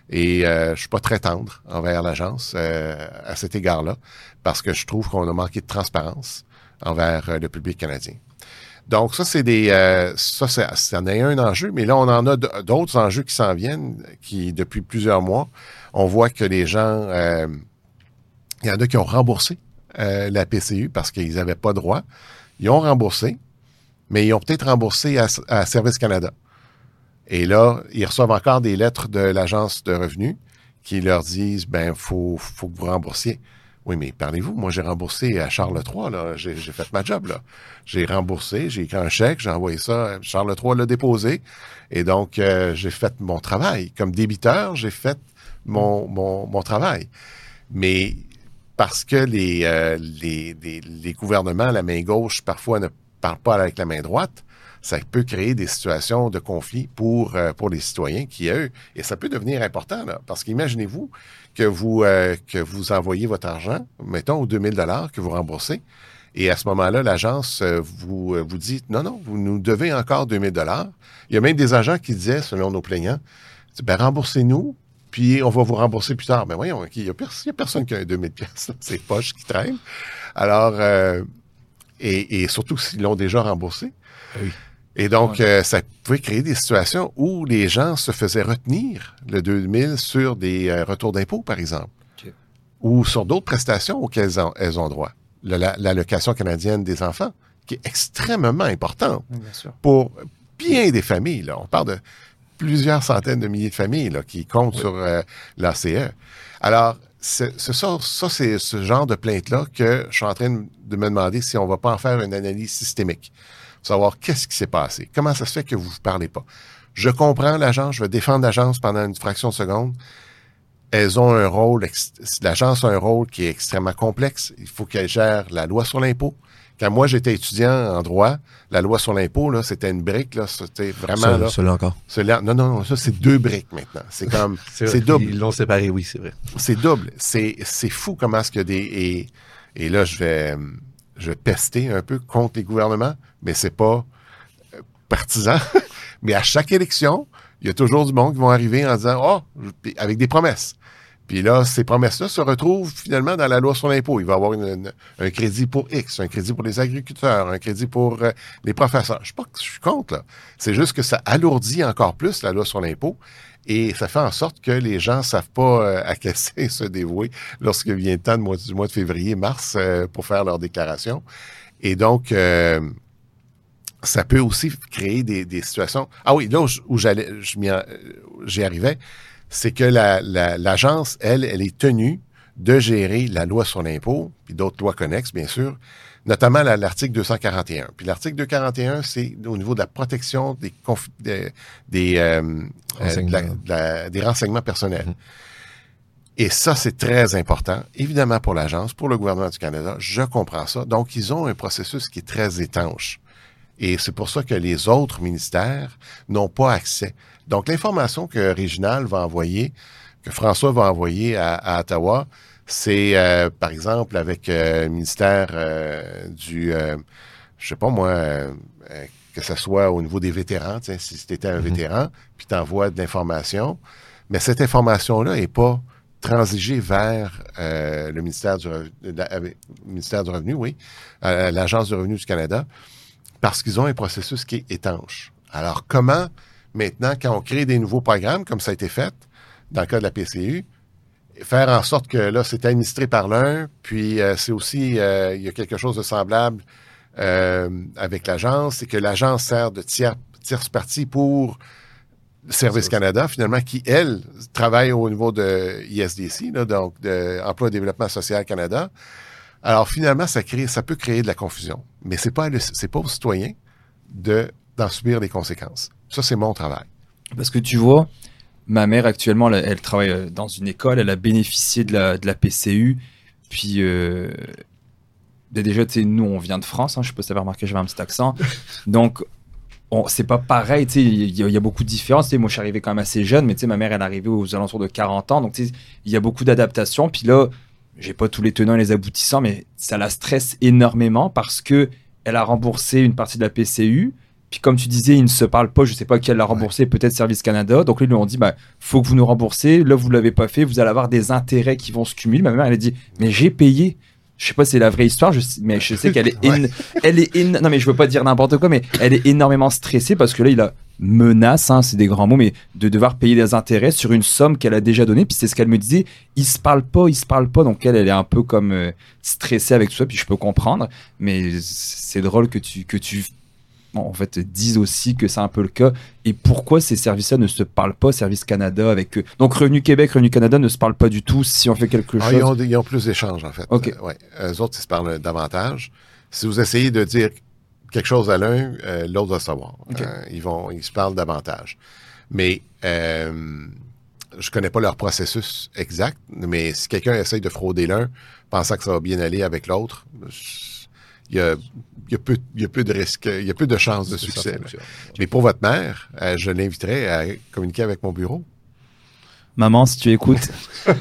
B: et euh, je suis pas très tendre envers l'agence euh, à cet égard-là parce que je trouve qu'on a manqué de transparence envers euh, le public canadien. Donc ça c'est des euh, ça c'est ça en est un enjeu, mais là on en a d'autres enjeux qui s'en viennent, qui depuis plusieurs mois, on voit que les gens, euh, il y en a qui ont remboursé euh, la PCU parce qu'ils n'avaient pas droit. Ils ont remboursé, mais ils ont peut-être remboursé à, à Service Canada. Et là, ils reçoivent encore des lettres de l'agence de revenus qui leur disent ben faut faut que vous remboursiez. Oui, mais parlez-vous, moi j'ai remboursé à Charles III, j'ai fait ma job. J'ai remboursé, j'ai écrit un chèque, j'ai envoyé ça, Charles III l'a déposé, et donc euh, j'ai fait mon travail. Comme débiteur, j'ai fait mon, travail. Mais parce que les, euh, les, les gouvernements, la main gauche, parfois ne parlent pas avec la main droite, ça peut créer des situations de conflit pour, euh, pour les citoyens qui, eux, et ça peut devenir important, là, parce qu'imaginez-vous que vous, euh, que vous envoyez votre argent, mettons, aux 2000 dollars que vous remboursez, et à ce moment-là, l'agence euh, vous, euh, vous dit, non, non, vous nous devez encore 2000 dollars. Il y a même des agents qui disaient, selon nos plaignants, ben, remboursez-nous, puis on va vous rembourser plus tard. Ben voyons, il n'y a, a personne qui a un 2000 pièces, c'est poche qui traîne. Alors, et, et surtout s'ils l'ont déjà remboursé.
C: Oui.
B: Et donc, euh, ça pouvait créer des situations où les gens se faisaient retenir le 2000 sur des euh, retours d'impôts, par exemple, ou sur d'autres prestations auxquelles elles ont, elles ont droit. Le- la- L'allocation canadienne des enfants, qui est extrêmement importante
A: bien
B: pour bien des familles. Là. On parle de plusieurs centaines de milliers de familles là, qui comptent sur euh, l'ACE. Alors, c'est ça, ça c'est ce genre de plainte-là que je suis en train de me demander si on va pas en faire une analyse systémique. Savoir qu'est-ce qui s'est passé. Comment ça se fait que vous ne parlez pas. Je comprends l'agence, je vais défendre l'agence pendant une fraction de seconde. Elles ont un rôle, l'agence a un rôle qui est extrêmement complexe. Il faut qu'elle gère la loi sur l'impôt. Quand moi j'étais étudiant en droit, la loi sur l'impôt, là, c'était une brique, là, c'était vraiment là.
C: Celui-là encore.
B: Celui-là- non, non, non, ça c'est deux briques maintenant. C'est comme, *laughs* c'est double.
C: Ils l'ont séparé, oui, c'est vrai.
B: C'est double. C'est, c'est fou comment est-ce qu'il y a des. Et, et là, je vais, je pester un peu contre les gouvernements, mais c'est pas euh, partisan. *laughs* mais à chaque élection, il y a toujours du monde qui vont arriver en disant Oh, avec des promesses. Puis là, ces promesses-là se retrouvent finalement dans la loi sur l'impôt. Il va y avoir un crédit pour X, un crédit pour les agriculteurs, un crédit pour euh, les professeurs. Je sais pas que je suis contre, là. C'est juste que ça alourdit encore plus la loi sur l'impôt. Et ça fait en sorte que les gens savent pas euh, à quel *laughs* sein se dévouer lorsque vient le temps du mois, de février, mars, euh, pour faire leur déclaration. Et donc, euh, ça peut aussi créer des, situations. Ah oui, là où, j'allais, j'y arrivais, c'est que la- la- l'agence, elle, elle est tenue de gérer la loi sur l'impôt, puis d'autres lois connexes, bien sûr, notamment la- l'article 241. Puis l'article 241, c'est au niveau de la protection des, conf- des, des, euh, de la- de la- des renseignements personnels.
C: Mhm.
B: Et ça, c'est très important, évidemment pour l'agence, pour le gouvernement du Canada. Je comprends ça. Donc, ils ont un processus qui est très étanche. Et c'est pour ça que les autres ministères n'ont pas accès. Donc, l'information que Réginal va envoyer, que François va envoyer à, à Ottawa, c'est, euh, par exemple, avec euh, le ministère euh, du, euh, je sais pas moi, que ce soit au niveau des vétérans, si tu étais un
C: Mhm.
B: vétéran, puis tu envoies de l'information, mais cette information-là n'est pas transigée vers euh, le ministère du, la- ministère du Revenu, oui, euh, l'Agence du Revenu du Canada, parce qu'ils ont un processus qui est étanche. Alors, comment, maintenant, quand on crée des nouveaux programmes, comme ça a été fait dans le cas de la PCU, faire en sorte que là, c'est administré par l'un, puis euh, c'est aussi, euh, il y a quelque chose de semblable euh, avec l'agence, c'est que l'agence sert de tiers, tierce partie pour Service Canada, finalement, qui, elle, travaille au niveau de ISDC, là, donc de Emploi et Développement Social Canada. Alors, finalement, ça, crée, ça peut créer de la confusion. Mais c'est pas, le- c'est pas aux citoyens de, d'en subir les conséquences. Ça, c'est mon travail.
A: Parce que tu vois, ma mère actuellement, elle, travaille euh, dans une école, elle a bénéficié de la, PCU. Puis, euh, ben déjà, tu sais, nous, on vient de France. Hein, je tu avais remarqué, j'avais un petit accent. Donc, on- c'est pas pareil. Tu sais, il y, a- beaucoup de différences. Tu sais, moi, je suis arrivé quand même assez jeune, mais tu sais, ma mère, elle est arrivée aux alentours de 40 ans. Donc, il y a beaucoup d'adaptations. Puis là, j'ai pas tous les tenants et les aboutissants, mais ça la stresse énormément parce que elle a remboursé une partie de la PCU. Puis comme tu disais, ils ne se parlent pas, je sais pas qui elle l'a remboursé, peut-être Service Canada. Donc là, ils lui ont dit, bah, faut que vous nous remboursez. Là, vous l'avez pas fait, vous allez avoir des intérêts qui vont se cumuler. Ma mère, elle a dit, mais j'ai payé. Je sais pas si c'est la vraie histoire, je sais- mais je sais qu'elle est, *laughs*
B: Ouais.
A: elle est, non mais je veux pas dire n'importe quoi, mais elle est énormément stressée parce que là, il a menace, hein, c'est des grands mots, mais de devoir payer des intérêts sur une somme qu'elle a déjà donnée. Puis c'est ce qu'elle me disait, ils se parlent pas, ils se parlent pas. Donc elle, elle est un peu comme euh, stressée avec tout ça. Puis je peux comprendre, mais c'est drôle que tu que tu en fait dises aussi que c'est un peu le cas. Et pourquoi ces services-là ne se parlent pas, Service Canada avec eux? Donc Revenu Québec, Revenu Canada ne se parlent pas du tout si on fait quelque
B: Ah,
A: chose.
B: ils, ont, des- ils ont plus d'échanges, en fait.
A: OK.
B: Euh, ouais. Eux autres, ils se parlent davantage. Si vous essayez de dire quelque chose à l'un, euh, l'autre va savoir.
A: OK.
B: Euh, ils, vont, ils se parlent davantage. Mais je connais pas leur processus exact, mais si quelqu'un essaye de frauder l'un, pensant que ça va bien aller avec l'autre, je- il y a, il y a peu, il y a peu de risques, il y a peu de chances de succès. Mais pour votre mère, euh, je l'inviterai à communiquer avec mon bureau.
A: Maman, si tu écoutes, *laughs*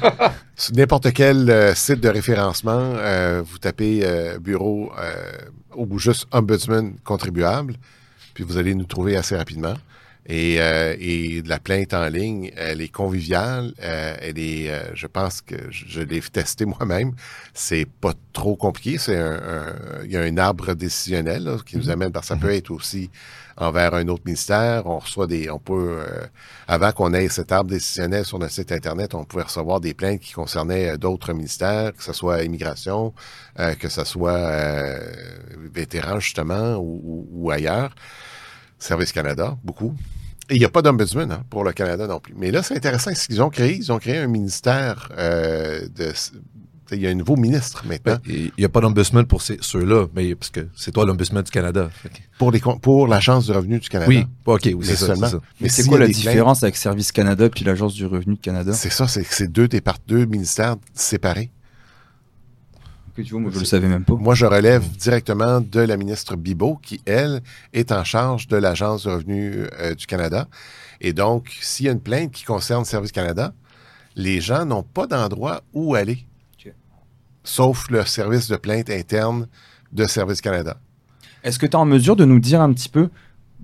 B: Sur n'importe quel euh, site de référencement, euh, vous tapez euh, bureau euh, ou juste ombudsman contribuable, puis vous allez nous trouver assez rapidement. Et, euh, et la plainte en ligne, elle est conviviale, euh, elle est, euh, je pense que je, je l'ai *laughs* testé moi-même. C'est pas trop compliqué. C'est un, un- il y a un arbre décisionnel là, qui nous amène, parce que ça peut être aussi envers un autre ministère. On reçoit des, on peut, euh, avant qu'on ait cet arbre décisionnel sur notre site internet, on pouvait recevoir des plaintes qui concernaient euh, d'autres ministères, que ce soit immigration, euh, que ce soit euh, vétérans justement ou, ou- ou ailleurs. Service Canada, beaucoup. Et il n'y a pas d'ombudsman hein, pour le Canada non plus. Mais là, c'est intéressant ce qu'ils ont créé. Ils ont créé un ministère euh, de. Il y a un nouveau ministre maintenant.
C: Il n'y a pas d'ombudsman pour ceux-là, mais parce que c'est toi l'ombudsman du Canada.
B: Pour, les, con- pour l'Agence du revenu du Canada.
C: Oui, ok, oui, c'est ça,
B: seulement.
C: c'est ça.
A: Mais c'est quoi la
B: plaintes-
A: différence avec Service Canada puis l'Agence du revenu de Canada?
B: C'est ça, c'est que c'est deux, deux ministères séparés.
A: Que tu vois, moi je le savais même pas.
B: Moi, je relève directement de la ministre Bibot, qui, elle, est en charge de l'Agence du revenu euh, du Canada. Et donc, s'il y a une plainte qui concerne Service Canada, les gens n'ont pas d'endroit où aller, sauf le service de plainte interne de Service Canada.
A: Est-ce que tu es en mesure de nous dire un petit peu,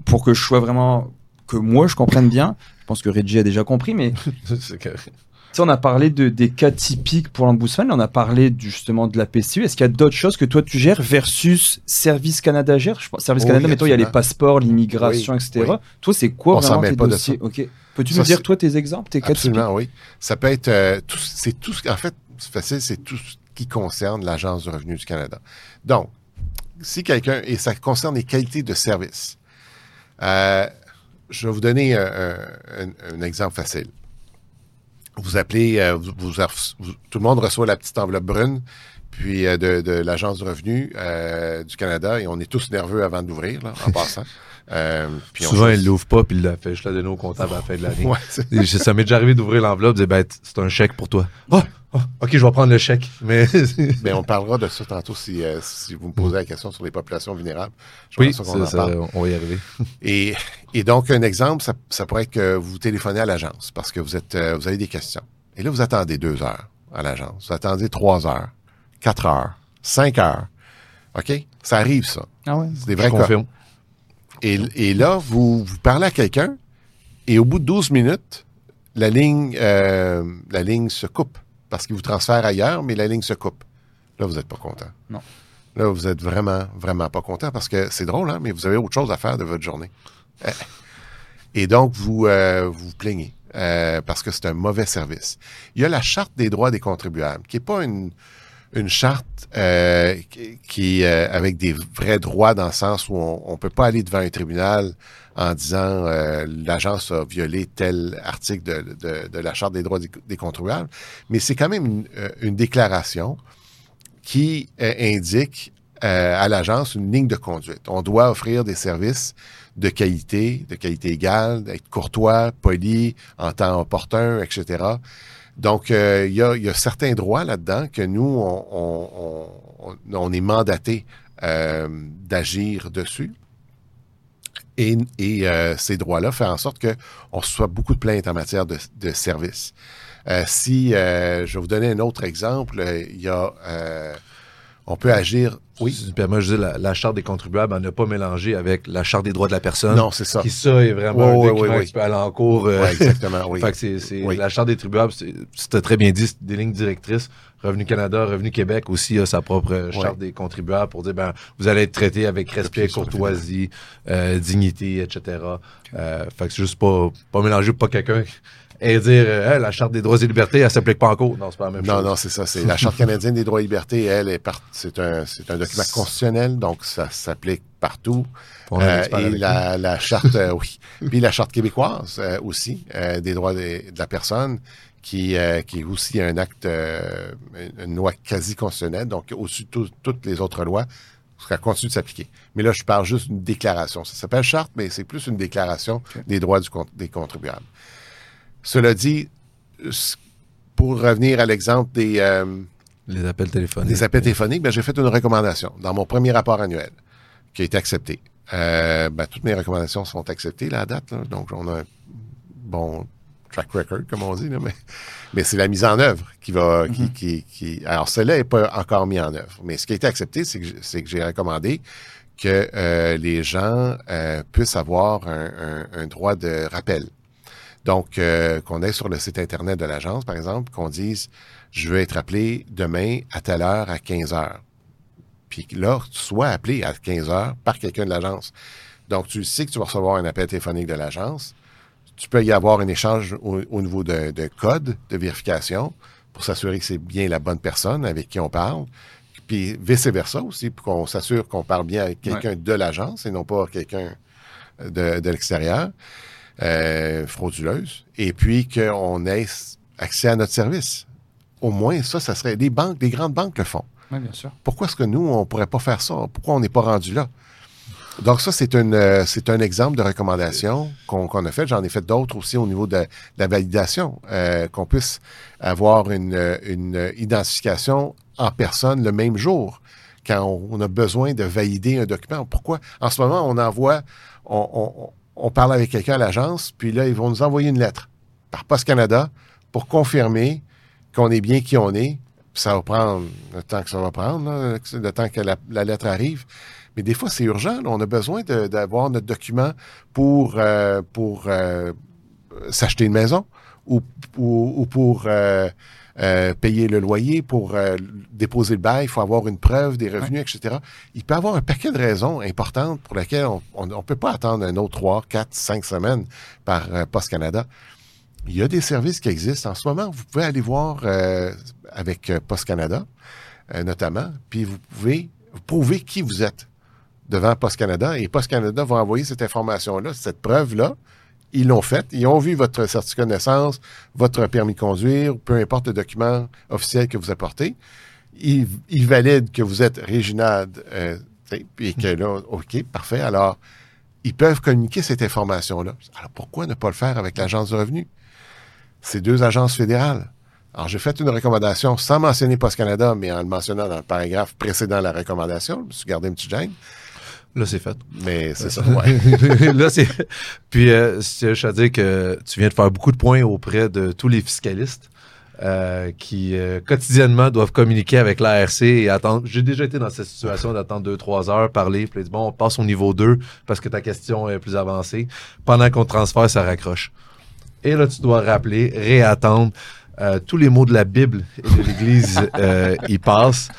A: pour que je sois vraiment, que moi je comprenne bien, je pense que Reggie a déjà compris, mais *laughs* On a parlé de, des cas typiques pour l'ombudsman, on a parlé du- justement de la PCU. Est-ce qu'il y a d'autres choses que toi tu gères versus Service Canada gère? Je pense, Service
B: Oui,
A: Canada, mettons, il y a les passports, l'immigration,
B: Oui,
A: etc.
B: oui.
A: Toi, c'est quoi
B: On
A: vraiment tes
B: pas de
A: dossiers? Peux-tu nous dire, toi, tes exemples, tes cas typiques?
B: Absolument, oui. Ça peut être euh, tout, c'est tout en fait, c'est facile, c'est tout ce qui concerne l'Agence du revenu du Canada. Donc, si quelqu'un, et ça concerne les qualités de service, euh, je vais vous donner un, un- un- un exemple facile. Vous appelez, euh, vous, vous- vous- tout le monde reçoit la petite enveloppe brune, puis euh, de, de l'Agence du revenu euh, du Canada, et on est tous nerveux avant d'ouvrir, là, en *laughs* passant. Euh, puis
C: Souvent,
B: choisit-
C: il l'ouvre pas, puis il l'a fait juste la donner au comptable à la fin de l'année. *laughs*
B: Ouais,
C: Et je- Ça m'est déjà arrivé d'ouvrir l'enveloppe, de dire, ben, c'est un chèque pour toi. Ah, ok, je vais prendre le chèque. Mais
B: Mais *laughs* on parlera de ça tantôt si, euh, si vous me posez la question sur les populations vulnérables. Je
C: oui,
B: pense qu'on
C: ça,
B: en
C: ça,
B: parle.
C: on va y arriver. *laughs*
B: Et, et donc, un exemple, ça, ça pourrait être que vous téléphonez à l'agence parce que vous, êtes, euh, vous avez des questions. Et là, vous attendez deux heures à l'agence. Vous attendez trois heures, quatre heures, cinq heures. OK? Ça arrive, ça.
A: Ah ouais.
B: C'est des vrais cas.
C: confirme.
B: Et, et là, vous, vous parlez à quelqu'un et au bout de 12 minutes, la ligne, euh, la ligne se coupe parce qu'il vous transfère ailleurs, mais la ligne se coupe. Là, vous n'êtes pas content.
A: Non.
B: Là, vous êtes vraiment, vraiment pas content parce que c'est drôle, hein, mais vous avez autre chose à faire de votre journée. Eh. Et donc, vous euh, vous, vous plaignez euh, parce que c'est un mauvais service. Il y a la Charte des droits des contribuables, qui n'est pas une, une charte euh, qui, avec des vrais droits dans le sens où on ne peut pas aller devant un tribunal en disant euh, l'agence a violé tel article de, de, de la Charte des droits des, contribuables, mais c'est quand même une, euh, une déclaration qui euh, indique euh, à l'agence une ligne de conduite. On doit offrir des services de qualité, de qualité égale, d'être courtois, poli, en temps opportun, etc. Donc, euh, il y, a, y a certains droits là-dedans que nous, on, on, on, on est mandaté euh, d'agir dessus. Et, et euh, ces droits-là font en sorte qu'on reçoit beaucoup de plaintes en matière de, de services. Euh, si, euh, je vais vous donner un autre exemple, il y a, on peut agir, oui,
C: Si tu me permets, je dis, la, la charte des contribuables, à ne pas mélanger avec la charte des droits de la personne.
B: non, c'est ça.
C: Qui, ça, est vraiment
B: Ouais,
C: un document
B: ouais, ouais.
C: qui peut aller en cours. euh,
B: Ouais, exactement, oui. *laughs*
C: Fait que c'est, c'est
B: Oui.
C: la charte des contribuables, c'est, c'était très bien dit, c'est des lignes directrices. Revenu Canada, Revenu Québec aussi a sa propre charte des contribuables pour dire ben vous allez être traité avec respect, courtoisie, euh, dignité, etc. Euh, fait que c'est juste pas pas mélanger pour pas quelqu'un et dire euh, la charte des droits et libertés elle s'applique pas en cours. Non, c'est pas la même
B: Non,
C: chose.
B: non, c'est ça. C'est la Charte canadienne des droits et libertés, elle, est par- c'est un, c'est un document constitutionnel, donc ça s'applique partout. Euh, et la, la charte, euh, oui. Puis la charte québécoise aussi, des droits de la personne, qui, euh, qui est aussi un acte, euh, une loi quasi constitutionnelle, donc au-dessus de tout- toutes les autres lois, ça continue de s'appliquer. Mais là, je parle juste d'une déclaration. Ça s'appelle charte, mais c'est plus une déclaration des droits du, des contribuables. Cela dit, pour revenir à l'exemple des, euh,
C: Les appels téléphoniques.
B: des appels téléphoniques, ben, j'ai fait une recommandation dans mon premier rapport annuel qui a été accepté. Euh, ben, toutes mes recommandations sont acceptées là, à date. là. donc, on a un bon track record, comme on dit. là, mais mais c'est la mise en œuvre qui va... qui, qui, qui- alors, cela n'est pas encore mis en œuvre. Mais ce qui a été accepté, c'est que, j'ai- c'est que j'ai recommandé que euh, les gens euh, puissent avoir un, un- un droit de rappel. Donc, euh, qu'on ait sur le site Internet de l'agence, par exemple, qu'on dise je veux être appelé demain à telle heure à 15 heures. Puis là, tu sois appelé à 15 heures par quelqu'un de l'agence. Donc, tu sais que tu vas recevoir un appel téléphonique de l'agence. Tu peux y avoir un échange au, au niveau de, de code de vérification pour s'assurer que c'est bien la bonne personne avec qui on parle. Puis vice-versa aussi, pour qu'on s'assure qu'on parle bien avec quelqu'un de l'agence et non pas quelqu'un de, de l'extérieur. euh, frauduleuse, et puis qu'on ait accès à notre service. Au moins, ça, ça serait... Les banques, les grandes banques le font.
A: Oui, bien sûr.
B: Pourquoi est-ce que nous, on pourrait pas faire ça? Pourquoi on n'est pas rendu là? Donc ça, c'est euh, un exemple de recommandation qu'on a fait. J'en ai fait d'autres aussi au niveau de, la validation, euh, qu'on puisse avoir une, une identification en personne le même jour quand on, a besoin de valider un document. Pourquoi? En ce moment, on envoie, on, on, on parle avec quelqu'un à l'agence, puis là, ils vont nous envoyer une lettre par Post Canada pour confirmer qu'on est bien qui on est. Puis ça va prendre le temps que ça va prendre, le temps que la lettre arrive. Mais des fois, c'est urgent. là. On a besoin d'avoir notre document pour, euh, pour euh, s'acheter une maison ou, ou- ou pour euh, payer le loyer, pour déposer le bail. Il faut avoir une preuve des revenus, etc. Il peut y avoir un paquet de raisons importantes pour lesquelles on ne peut pas attendre un autre 3, 4, 5 semaines par euh, Post Canada. Il y a des services qui existent en ce moment. Vous pouvez aller voir avec euh, Post Canada, notamment, puis vous pouvez prouver qui vous êtes devant Post Canada et Post Canada va envoyer cette information-là, cette preuve-là. Ils l'ont faite. Ils ont vu votre certificat de naissance, votre permis de conduire, peu importe le document officiel que vous apportez. Ils, valident que vous êtes Réginald, euh, puis que là, OK, parfait. Alors, ils peuvent communiquer cette information-là. Alors, pourquoi ne pas le faire avec l'Agence de revenus? C'est deux agences fédérales. Alors, j'ai fait une recommandation sans mentionner Post Canada, mais en le mentionnant dans le paragraphe précédent de la recommandation. Je me suis gardé une petite gêne,
C: Là, c'est fait.
B: mais c'est ça. Ouais. *laughs*
C: là, c'est. *laughs* Puis, euh, je à dire que tu viens de faire beaucoup de points auprès de tous les fiscalistes euh, qui euh, quotidiennement doivent communiquer avec l'ARC et attendre. J'ai déjà été dans cette situation d'attendre deux, trois heures, parler, puis là, bon, on passe au niveau 2 parce que ta question est plus avancée. Pendant qu'on te transfère, ça raccroche. Et là, tu dois rappeler, réattendre. Euh, tous les mots de la Bible et de l'Église *laughs* euh, y passent.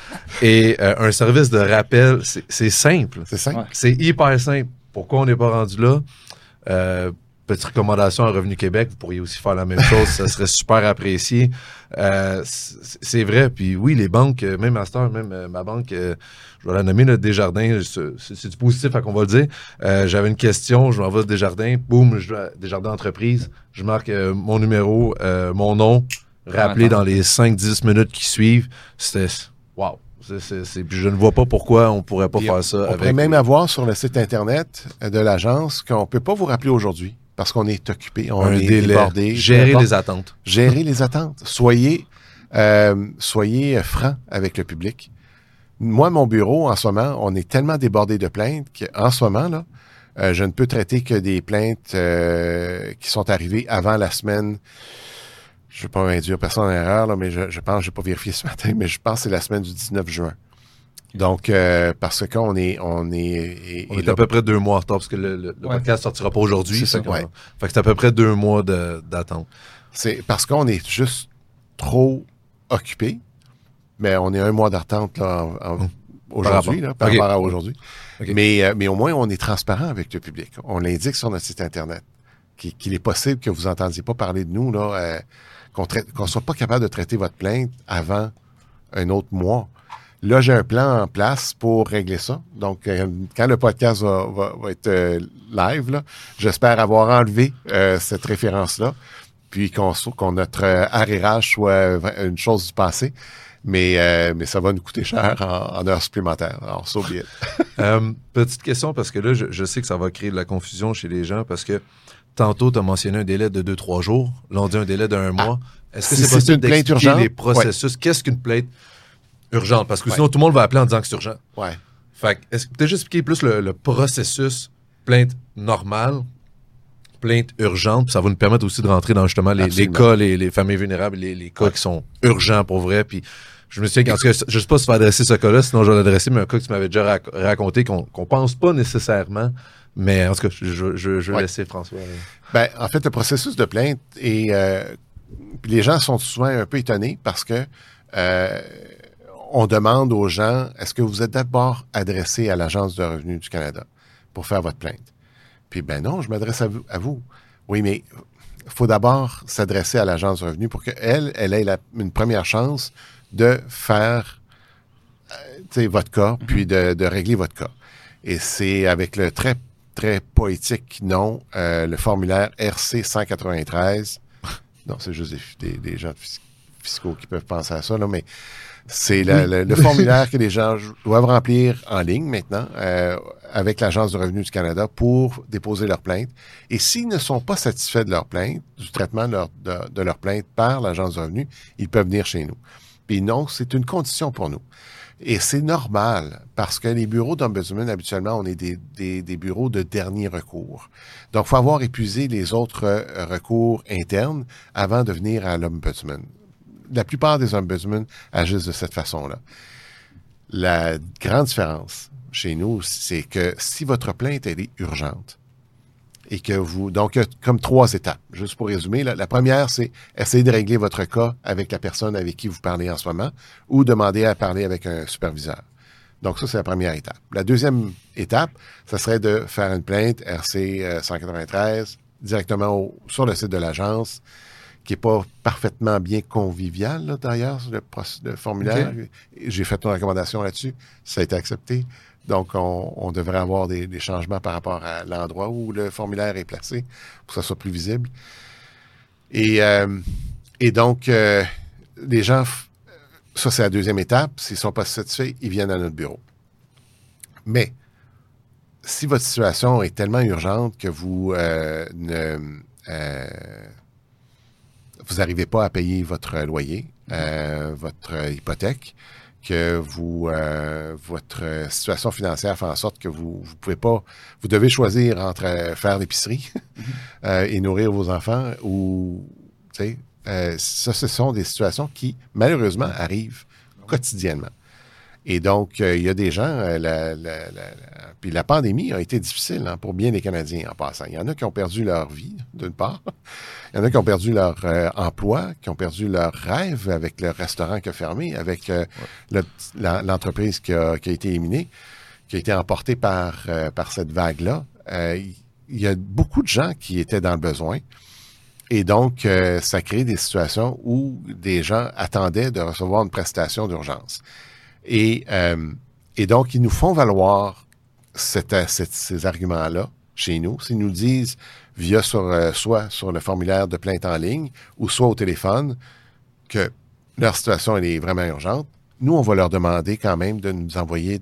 C: Et euh, un service de rappel, c'est simple.
B: C'est simple.
A: Ouais.
C: C'est hyper simple. Pourquoi on n'est pas rendu là? Euh, petite recommandation à Revenu Québec, vous pourriez aussi faire la même chose, ça serait super apprécié. Euh, c'est vrai, puis oui, les banques, même Master, même euh, ma banque, euh, je vais la nommer là, Desjardins, c'est du positif à qu'on va le dire. Euh, J'avais une question, je m'envoie Desjardins, boum, je dois- Desjardins Entreprise, je marque euh, mon numéro, euh, mon nom, rappelé dans les 5-10 minutes qui suivent. C'était, wow. C'est- puis je ne vois pas pourquoi on pourrait pas faire ça
B: On
C: avec.
B: pourrait même avoir sur le site Internet de l'agence qu'on ne peut pas vous rappeler aujourd'hui parce qu'on est occupé, on
C: un
B: est
C: délai,
B: débordé.
C: gérer les attentes.
B: Gérer les attentes. Soyez, euh, soyez euh, francs avec le public. Moi, mon bureau, en ce moment, on est tellement débordé de plaintes qu'en ce moment, là, euh, je ne peux traiter que des plaintes euh, qui sont arrivées avant la semaine. Je ne veux pas induire personne en erreur, là, mais je, je pense, je n'ai pas vérifié ce matin, mais je pense que c'est la semaine du 19 juin. Donc, euh, parce qu'on est, on est, et-
C: On est
B: là-
C: à peu près deux mois en retard parce que le, le- le
A: Ouais.
C: podcast sortira pas aujourd'hui.
B: C'est ça,
C: Fait
B: ouais.
C: Fait que c'est à peu près deux mois de- d'attente.
B: C'est parce qu'on est juste trop occupé, mais on est un mois d'attente
C: Hum.
B: aujourd'hui,
C: Par
B: rapport à aujourd'hui.
C: Ok.
B: Mais, euh, mais au moins, on est transparent avec le public. On l'indique sur notre site Internet qu'il qu'il est possible que vous n'entendiez pas parler de nous, là, euh, qu'on ne soit pas capable de traiter votre plainte avant un autre mois. Là, j'ai un plan en place pour régler ça. Donc, euh, quand le podcast va, être euh, live, j'espère avoir enlevé euh, cette référence-là, puis qu'on notre arrérage soit une chose du passé. Mais, mais ça va nous coûter cher en, heures supplémentaires. Alors, so *laughs*
C: petite question parce que là, je, je sais que ça va créer de la confusion chez les gens parce que tantôt, tu as mentionné un délai de deux, trois jours. Là, on dit un délai d'un mois. Est-ce que c'est
B: c'est
C: possible d'expliquer les processus? Qu'est-ce qu'une plainte urgente? Parce que sinon, tout le monde va appeler en disant que c'est urgent.
B: Ouais.
C: Fait que, est-ce que tu peux juste expliquer plus le, le processus plainte normale, plainte urgente, puis ça va nous permettre aussi de rentrer dans justement les, cas, les, les familles vulnérables, les, les cas qui sont urgents pour vrai. Puis je me souviens, en tout cas, je sais pas si tu vas adresser ce cas-là, sinon je vais l'adresser, mais un cas que tu m'avais déjà rac- raconté qu'on qu'on pense pas nécessairement. Mais en tout cas, je, je, vais
B: Ouais.
C: laisser François. euh,
B: Ben, en fait, le processus de plainte est. euh, les gens sont souvent un peu étonnés parce que euh, on demande aux gens est-ce que vous êtes d'abord adressé à l'Agence de revenus du Canada pour faire votre plainte? Puis, ben non, je m'adresse à vous, à vous. Oui, mais il faut d'abord s'adresser à l'Agence de revenus pour qu'elle, elle ait la- une première chance de faire votre cas, puis de, de régler votre cas. Et c'est avec le très très poétique nom, euh, le formulaire RC 193. non, c'est juste des, des, des gens fis- fiscaux qui peuvent penser à ça, là, mais c'est le, le- le *laughs* formulaire que les gens doivent remplir en ligne maintenant euh, avec l'Agence du revenu du Canada pour déposer leur plainte. Et s'ils ne sont pas satisfaits de leur plainte, du traitement de leur, de, de leur plainte par l'Agence du revenu, ils peuvent venir chez nous. Puis non, c'est une condition pour nous. Et c'est normal parce que les bureaux d'ombudsman, habituellement, on est des, des, bureaux de dernier recours. Donc, il faut avoir épuisé les autres euh, recours internes avant de venir à l'ombudsman. La plupart des ombudsmen agissent de cette façon-là. La grande différence chez nous, c'est que si votre plainte, elle est urgente, et que vous... Donc, il y a comme trois étapes. Juste pour résumer, la, la première, c'est essayer de régler votre cas avec la personne avec qui vous parlez en ce moment ou demander à parler avec un superviseur. Donc, ça, c'est la première étape. La deuxième étape, ça serait de faire une plainte RC euh, 193 directement au- sur le site de l'agence, qui est pas parfaitement bien convivial, d'ailleurs, le, le formulaire. J'ai fait une recommandation là-dessus. Ça a été accepté. Donc, on, devrait avoir des, changements par rapport à l'endroit où le formulaire est placé pour que ça soit plus visible. Et, euh, donc, euh, les gens, ça c'est la deuxième étape. S'ils ne sont pas satisfaits, ils viennent à notre bureau. Mais, si votre situation est tellement urgente que vous euh, ne vous n'arrivez pas à payer votre loyer, votre hypothèque, que vous euh, votre situation financière fait en sorte que vous vous pouvez pas vous devez choisir entre euh, faire l'épicerie *laughs* euh, et nourrir vos enfants ou tu sais euh, ça ce sont des situations qui malheureusement arrivent quotidiennement. Et donc, euh, il y a des gens, euh, la, la- la- la- puis la pandémie a été difficile hein, pour bien des Canadiens en passant. Il y en a qui ont perdu leur vie, d'une part. Il y en a qui ont perdu leur euh, emploi, qui ont perdu leur rêve avec le restaurant qui a fermé, avec euh, l'entreprise qui a, qui a été éliminée, qui a été emportée par, euh, par cette vague-là. Il y a beaucoup de gens qui étaient dans le besoin. Et donc, ça crée des situations où des gens attendaient de recevoir une prestation d'urgence. Et, et donc, ils nous font valoir cette- cette- ces arguments-là chez nous. S'ils nous disent, via sur, euh, soit sur le formulaire de plainte en ligne ou soit au téléphone, que leur situation elle est vraiment urgente, nous, on va leur demander quand même de nous envoyer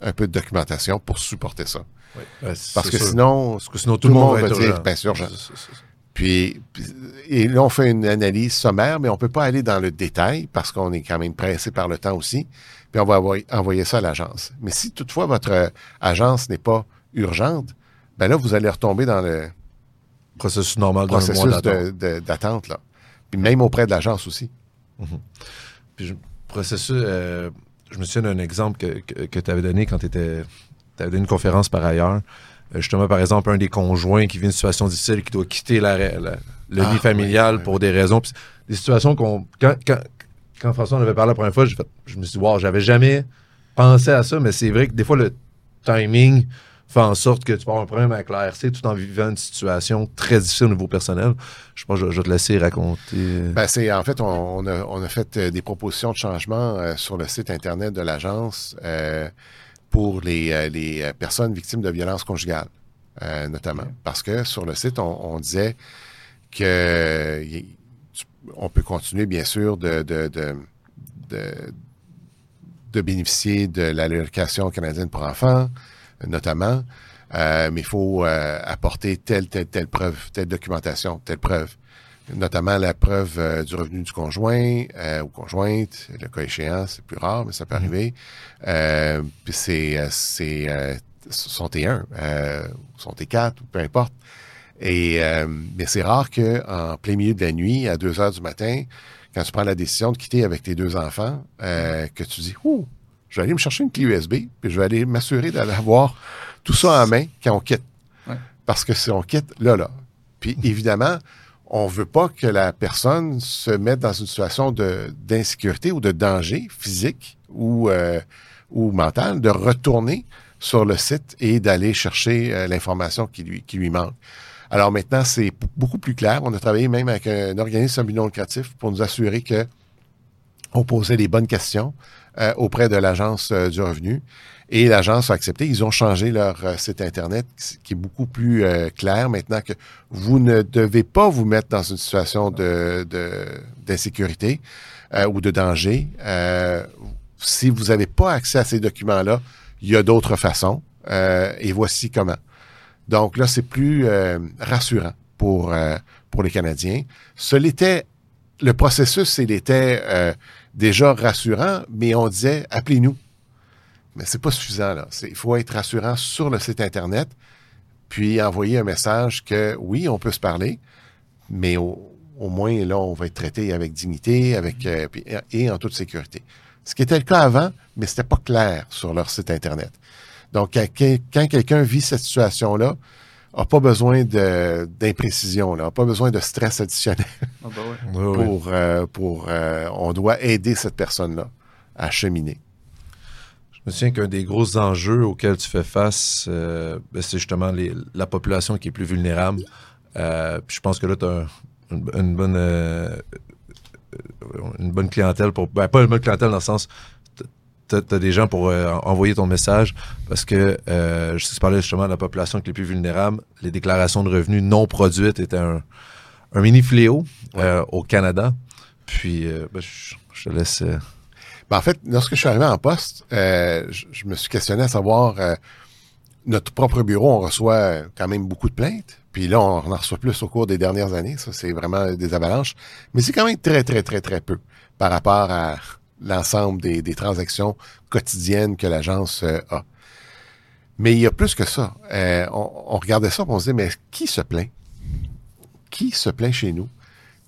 B: un peu de documentation pour supporter ça.
C: Oui. C'est
B: Parce que
C: sûr.
B: sinon,
C: Parce que sinon, tout, le monde va
B: dire, ben, c'est-
C: c'est-
B: Puis, et là, on fait une analyse sommaire, mais on peut pas aller dans le détail parce qu'on est quand même pressé par le temps aussi. Puis on va envoyer, envoyer ça à l'agence. Mais si toutefois votre euh, agence n'est pas urgente, ben là, vous allez retomber dans le
C: Processus normal
B: processus
C: mois d'attente.
B: là. Puis même auprès de l'agence aussi.
C: Puis je, processus, euh, je me souviens d'un exemple que, que, tu avais donné quand tu avais donné une conférence par ailleurs. Euh, justement, par exemple, un des conjoints qui vit une situation difficile, qui doit quitter la, la- le
B: Ah,
C: lit familial
B: oui, oui,
C: pour des raisons. Puis des situations qu'on. Quand, quand, quand François en avait parlé la première fois, j'ai fait- je me suis dit, wow, j'avais jamais pensé à ça, mais c'est vrai que des fois, le timing fait en sorte que tu peux avoir un problème avec l'ARC tout en vivant une situation très difficile au niveau personnel. Je pense que je, je vais te laisser raconter.
B: Ben, c'est en fait, on, on a, on a fait euh, des propositions de changement euh, sur le site internet de l'agence euh, pour les, euh, les personnes victimes de violences conjugales, euh, notamment. Parce que sur le site, on, on disait que y- tu- on peut continuer, bien sûr, de, de, de, de, de bénéficier de l'allocation canadienne pour enfants, notamment. Euh, mais il faut euh, apporter telle, telle, telle preuve, telle documentation, telle preuve notamment la preuve euh, du revenu du conjoint euh, ou conjointe, le cas échéant, c'est plus rare, mais ça peut arriver. Euh, puis c'est euh, c'est euh, son T1, euh, son T4, ou peu importe. Et euh, mais c'est rare que en plein milieu de la nuit, à 2 heures du matin, quand tu prends la décision de quitter avec tes deux enfants, euh, que tu dis Ouh, je vais aller me chercher une clé USB, puis je vais aller m'assurer d'aller avoir tout ça en main quand on quitte.
A: Ouais.
B: Parce que si on quitte, là, là. Puis évidemment, on veut pas que la personne se mette dans une situation d'insécurité ou de danger physique ou euh, ou mental, de retourner sur le site et d'aller chercher euh, l'information qui lui qui lui manque. Alors maintenant, c'est beaucoup plus clair. On a travaillé même avec un organisme non lucratif pour nous assurer que on posait les bonnes questions euh, auprès de l'Agence euh, du revenu. Et l'agence a accepté. Ils ont changé leur euh, site Internet qui est beaucoup plus euh, clair maintenant que vous ne devez pas vous mettre dans une situation de, de- d'insécurité euh, ou de danger. Si vous n'avez pas accès à ces documents-là, il y a d'autres façons. et voici comment. Donc là, c'est plus rassurant pour, pour les Canadiens. Ce l'était, le processus, il était euh, déjà rassurant, mais on disait, appelez-nous. Mais c'est pas suffisant, là. Il faut être rassurant sur le site Internet, puis envoyer un message que, oui, on peut se parler, mais au, moins, là, on va être traité avec dignité avec, euh, et en toute sécurité. Ce qui était le cas avant, mais c'était pas clair sur leur site Internet. Donc, quand, quand quelqu'un vit cette situation-là, n'a pas besoin de- d'imprécision, n'a pas besoin de stress additionnel
A: Ah bah ouais. *laughs*
C: Oui, oui.
B: pour, euh, pour euh, on doit aider cette personne-là à cheminer.
C: Je me souviens qu'un des gros enjeux auxquels tu fais face, euh, ben, c'est justement les- la population qui est plus vulnérable. Euh, puis je pense que là, tu as une, une bonne, une bonne clientèle pour. Ben, pas une bonne clientèle dans le sens. Tu as, des gens pour euh, envoyer ton message parce que euh, je parlais justement de la population qui est plus vulnérable. Les déclarations de revenus non produites étaient un, un mini fléau euh, au Canada. Puis euh, ben, je, je te laisse.
B: Ben, en fait, lorsque je suis arrivé en poste, je, je me suis questionné à savoir, notre propre bureau, on reçoit quand même beaucoup de plaintes. Puis là, on en reçoit plus au cours des dernières années. Ça, c'est vraiment des avalanches. Mais c'est quand même très, très, très, très peu par rapport à l'ensemble des, des transactions quotidiennes que l'agence euh, a. Mais il y a plus que ça. Euh, on, regardait ça et on se disait, mais qui se plaint? Qui se plaint chez nous?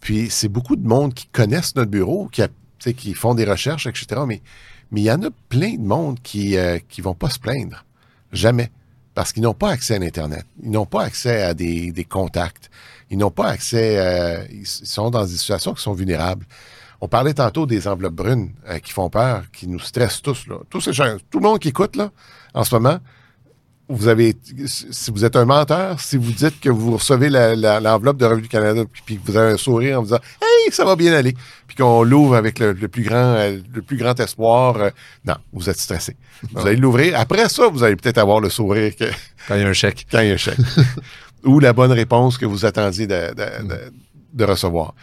B: Puis c'est beaucoup de monde qui connaissent notre bureau, qui, qui font des recherches, etc. Mais mais il y en a plein de monde qui euh, qui vont pas se plaindre. Jamais. Parce qu'ils n'ont pas accès à l'Internet. Ils n'ont pas accès à des, des contacts. Ils n'ont pas accès... euh, ils sont dans des situations qui sont vulnérables. On parlait tantôt des enveloppes brunes euh, qui font peur, qui nous stressent tous. Là. Tous ces gens, tout le monde qui écoute là, en ce moment, vous avez, si vous êtes un menteur, si vous dites que vous recevez l'enveloppe de Revenu Canada, puis, puis que vous avez un sourire en vous disant Hey, ça va bien aller, puis qu'on l'ouvre avec le, le plus grand, euh, le plus grand espoir, euh, non, vous êtes stressé. Vous allez l'ouvrir. Après ça, vous allez peut-être avoir le sourire que,
C: quand il y a un chèque. *laughs*
B: quand il y a un chèque. *laughs* Ou la bonne réponse que vous attendiez de, de- de- de recevoir.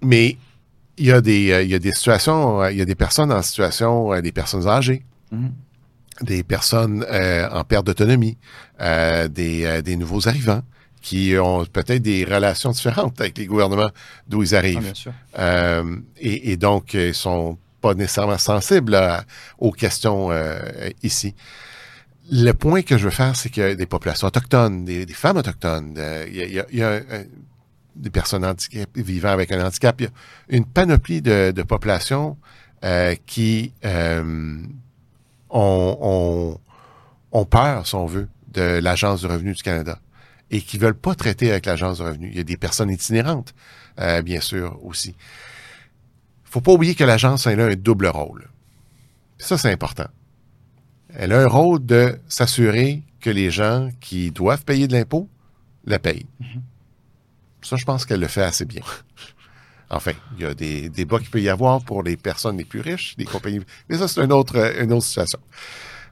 B: Mais il y, a des, euh, il y a des situations, euh, il y a des personnes en situation, euh, des personnes âgées,
A: Mhm.
B: des personnes euh, en perte d'autonomie, euh, des, des nouveaux arrivants qui ont peut-être des relations différentes avec les gouvernements d'où ils
A: Ah,
B: arrivent.
A: bien sûr.
B: Et, et donc, ils sont pas nécessairement sensibles à- aux questions ici. Le point que je veux faire, c'est que des populations autochtones, des, des femmes autochtones, euh, il y a, y a- il y a un- des personnes handicapées, vivant avec un handicap, il y a une panoplie de, de populations euh, qui euh, ont, peur, si on veut, de l'Agence du revenu du Canada et qui veulent pas traiter avec l'Agence du revenu. Il y a des personnes itinérantes, euh, bien sûr, aussi. faut pas oublier que l'agence a un double rôle. Ça, c'est important. Elle a un rôle de s'assurer que les gens qui doivent payer de l'impôt le payent. Ça, je pense qu'elle le fait assez bien. *laughs* Enfin, il y a des débats qu'il peut y avoir pour les personnes les plus riches, les compagnies. Mais ça, c'est une autre, euh, une autre situation.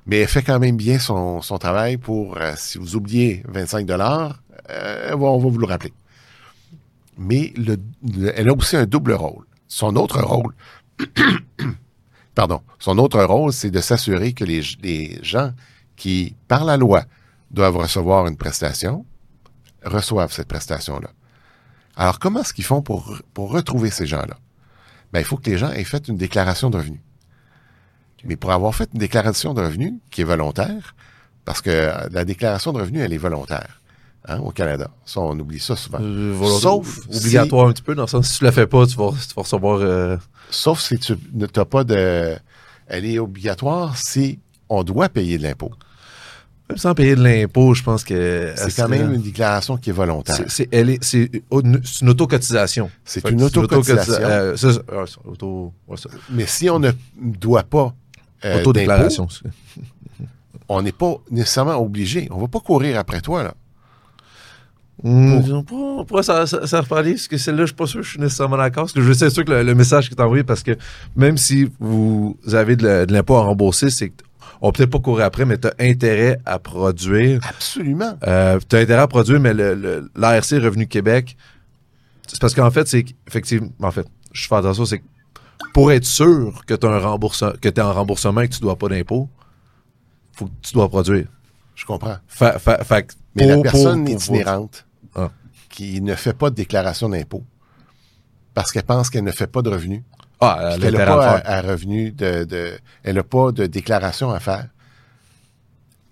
B: Mais elle fait quand même bien son, son travail pour, euh, si vous oubliez 25 dollars, on va vous le rappeler. Mais le, le- elle a aussi un double rôle. Son autre rôle, *coughs* pardon, son autre rôle, c'est de s'assurer que les, les gens qui, par la loi, doivent recevoir une prestation, reçoivent cette prestation-là. Alors, comment est-ce qu'ils font pour, pour retrouver ces gens-là? Ben, il faut que les gens aient fait une déclaration de revenus. Mais pour avoir fait une déclaration de revenus qui est volontaire, parce que euh, la déclaration de revenus, elle est volontaire hein, au Canada. Ça, on oublie ça souvent.
C: Euh,
B: Sauf
C: obligatoire un petit peu, dans le sens si tu la fais pas, tu vas, tu vas recevoir. euh,
B: Sauf si tu n'as pas de... Elle est obligatoire si on doit payer de l'impôt.
C: Même sans payer de l'impôt, je pense que.
B: C'est quand même une déclaration qui est volontaire.
C: C'est, elle est, c'est une, autocotisation.
B: C'est une autocotisation.
C: autocotisa- euh, ça, auto, ça.
B: Mais si on ne doit pas euh,
C: Autodéclaration.
B: on n'est pas nécessairement obligé. On va pas courir après toi, là.
C: Mm, on pourra s'en s'en- s'en reparler, parce que celle-là, je suis pas sûr que je suis nécessairement d'accord. Parce que je sais sûr que le, le message qui est envoyé, parce que même si vous avez de l'impôt à rembourser, c'est qu'on peut-être pas courir après, mais tu as intérêt à produire.
B: Absolument.
C: Euh, tu as intérêt à produire, mais le- le- l'ARC Revenu Québec, c'est parce qu'en fait, c'est effectivement, en fait, je fais attention, c'est pour être sûr que tu as un remboursement, que tu en remboursement et que tu dois pas d'impôt, faut que tu dois produire.
B: Je comprends.
C: Fa- fa-
B: Mais
C: pour-
B: la
C: pour-
B: personne
C: pour-
B: itinérante
C: Ah.
B: qui ne fait pas de déclaration d'impôt parce qu'elle pense qu'elle ne fait pas de revenus,
C: Ah, elle
B: n'a pas à, à revenu de, de- elle n'a pas de déclaration à faire,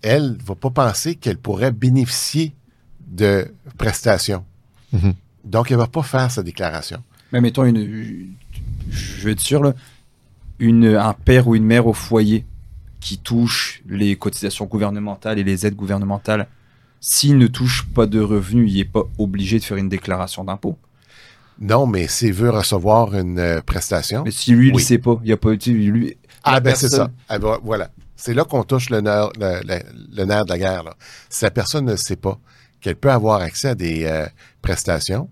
B: elle ne va pas penser qu'elle pourrait bénéficier de prestations.
C: Mhm.
B: Donc, elle ne va pas faire sa déclaration.
A: Mais mettons une. Je vais être sûr, là. Une, un père ou une mère au foyer qui touche les cotisations gouvernementales et les aides gouvernementales, s'il ne touche pas de revenus, il n'est pas obligé de faire une déclaration d'impôt.
B: Non, mais s'il veut recevoir une euh, prestation,
A: Mais si lui, il ne
B: Oui.
A: sait pas, il a pas. sais, Lui,
B: Ah,
A: la
B: ben c'est ça. Ah, ben, voilà. C'est là qu'on touche le nerf, le, le- le nerf de la guerre. Là. Si la personne ne sait pas qu'elle peut avoir accès à des euh, prestations,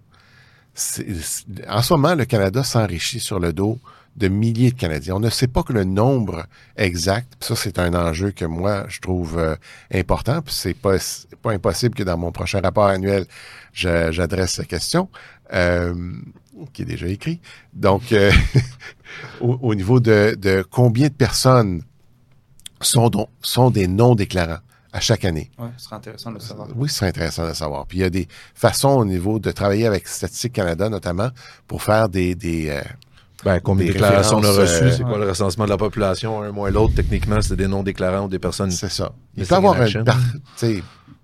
B: en ce moment, le Canada s'enrichit sur le dos de milliers de Canadiens. On ne sait pas que le nombre exact. Puis ça, c'est un enjeu que moi, je trouve euh, important. Puis c'est pas, c'est pas impossible que dans mon prochain rapport annuel, j'adresse cette question, euh, qui est déjà écrit. Donc, euh, *laughs* au, au niveau de, de combien de personnes sont, sont des non-déclarants à chaque année?
A: Ouais, ce serait intéressant de le savoir.
B: Oui, ce serait intéressant de savoir. Puis il y a des façons au niveau de travailler avec Statistique Canada, notamment, pour faire des... des euh,
C: Ben, combien de déclarations on a reçues?
B: euh,
C: c'est quoi le recensement de la population? Un moins l'autre, techniquement, c'est des non-déclarants ou des personnes.
B: c'est ça. Il peut y avoir un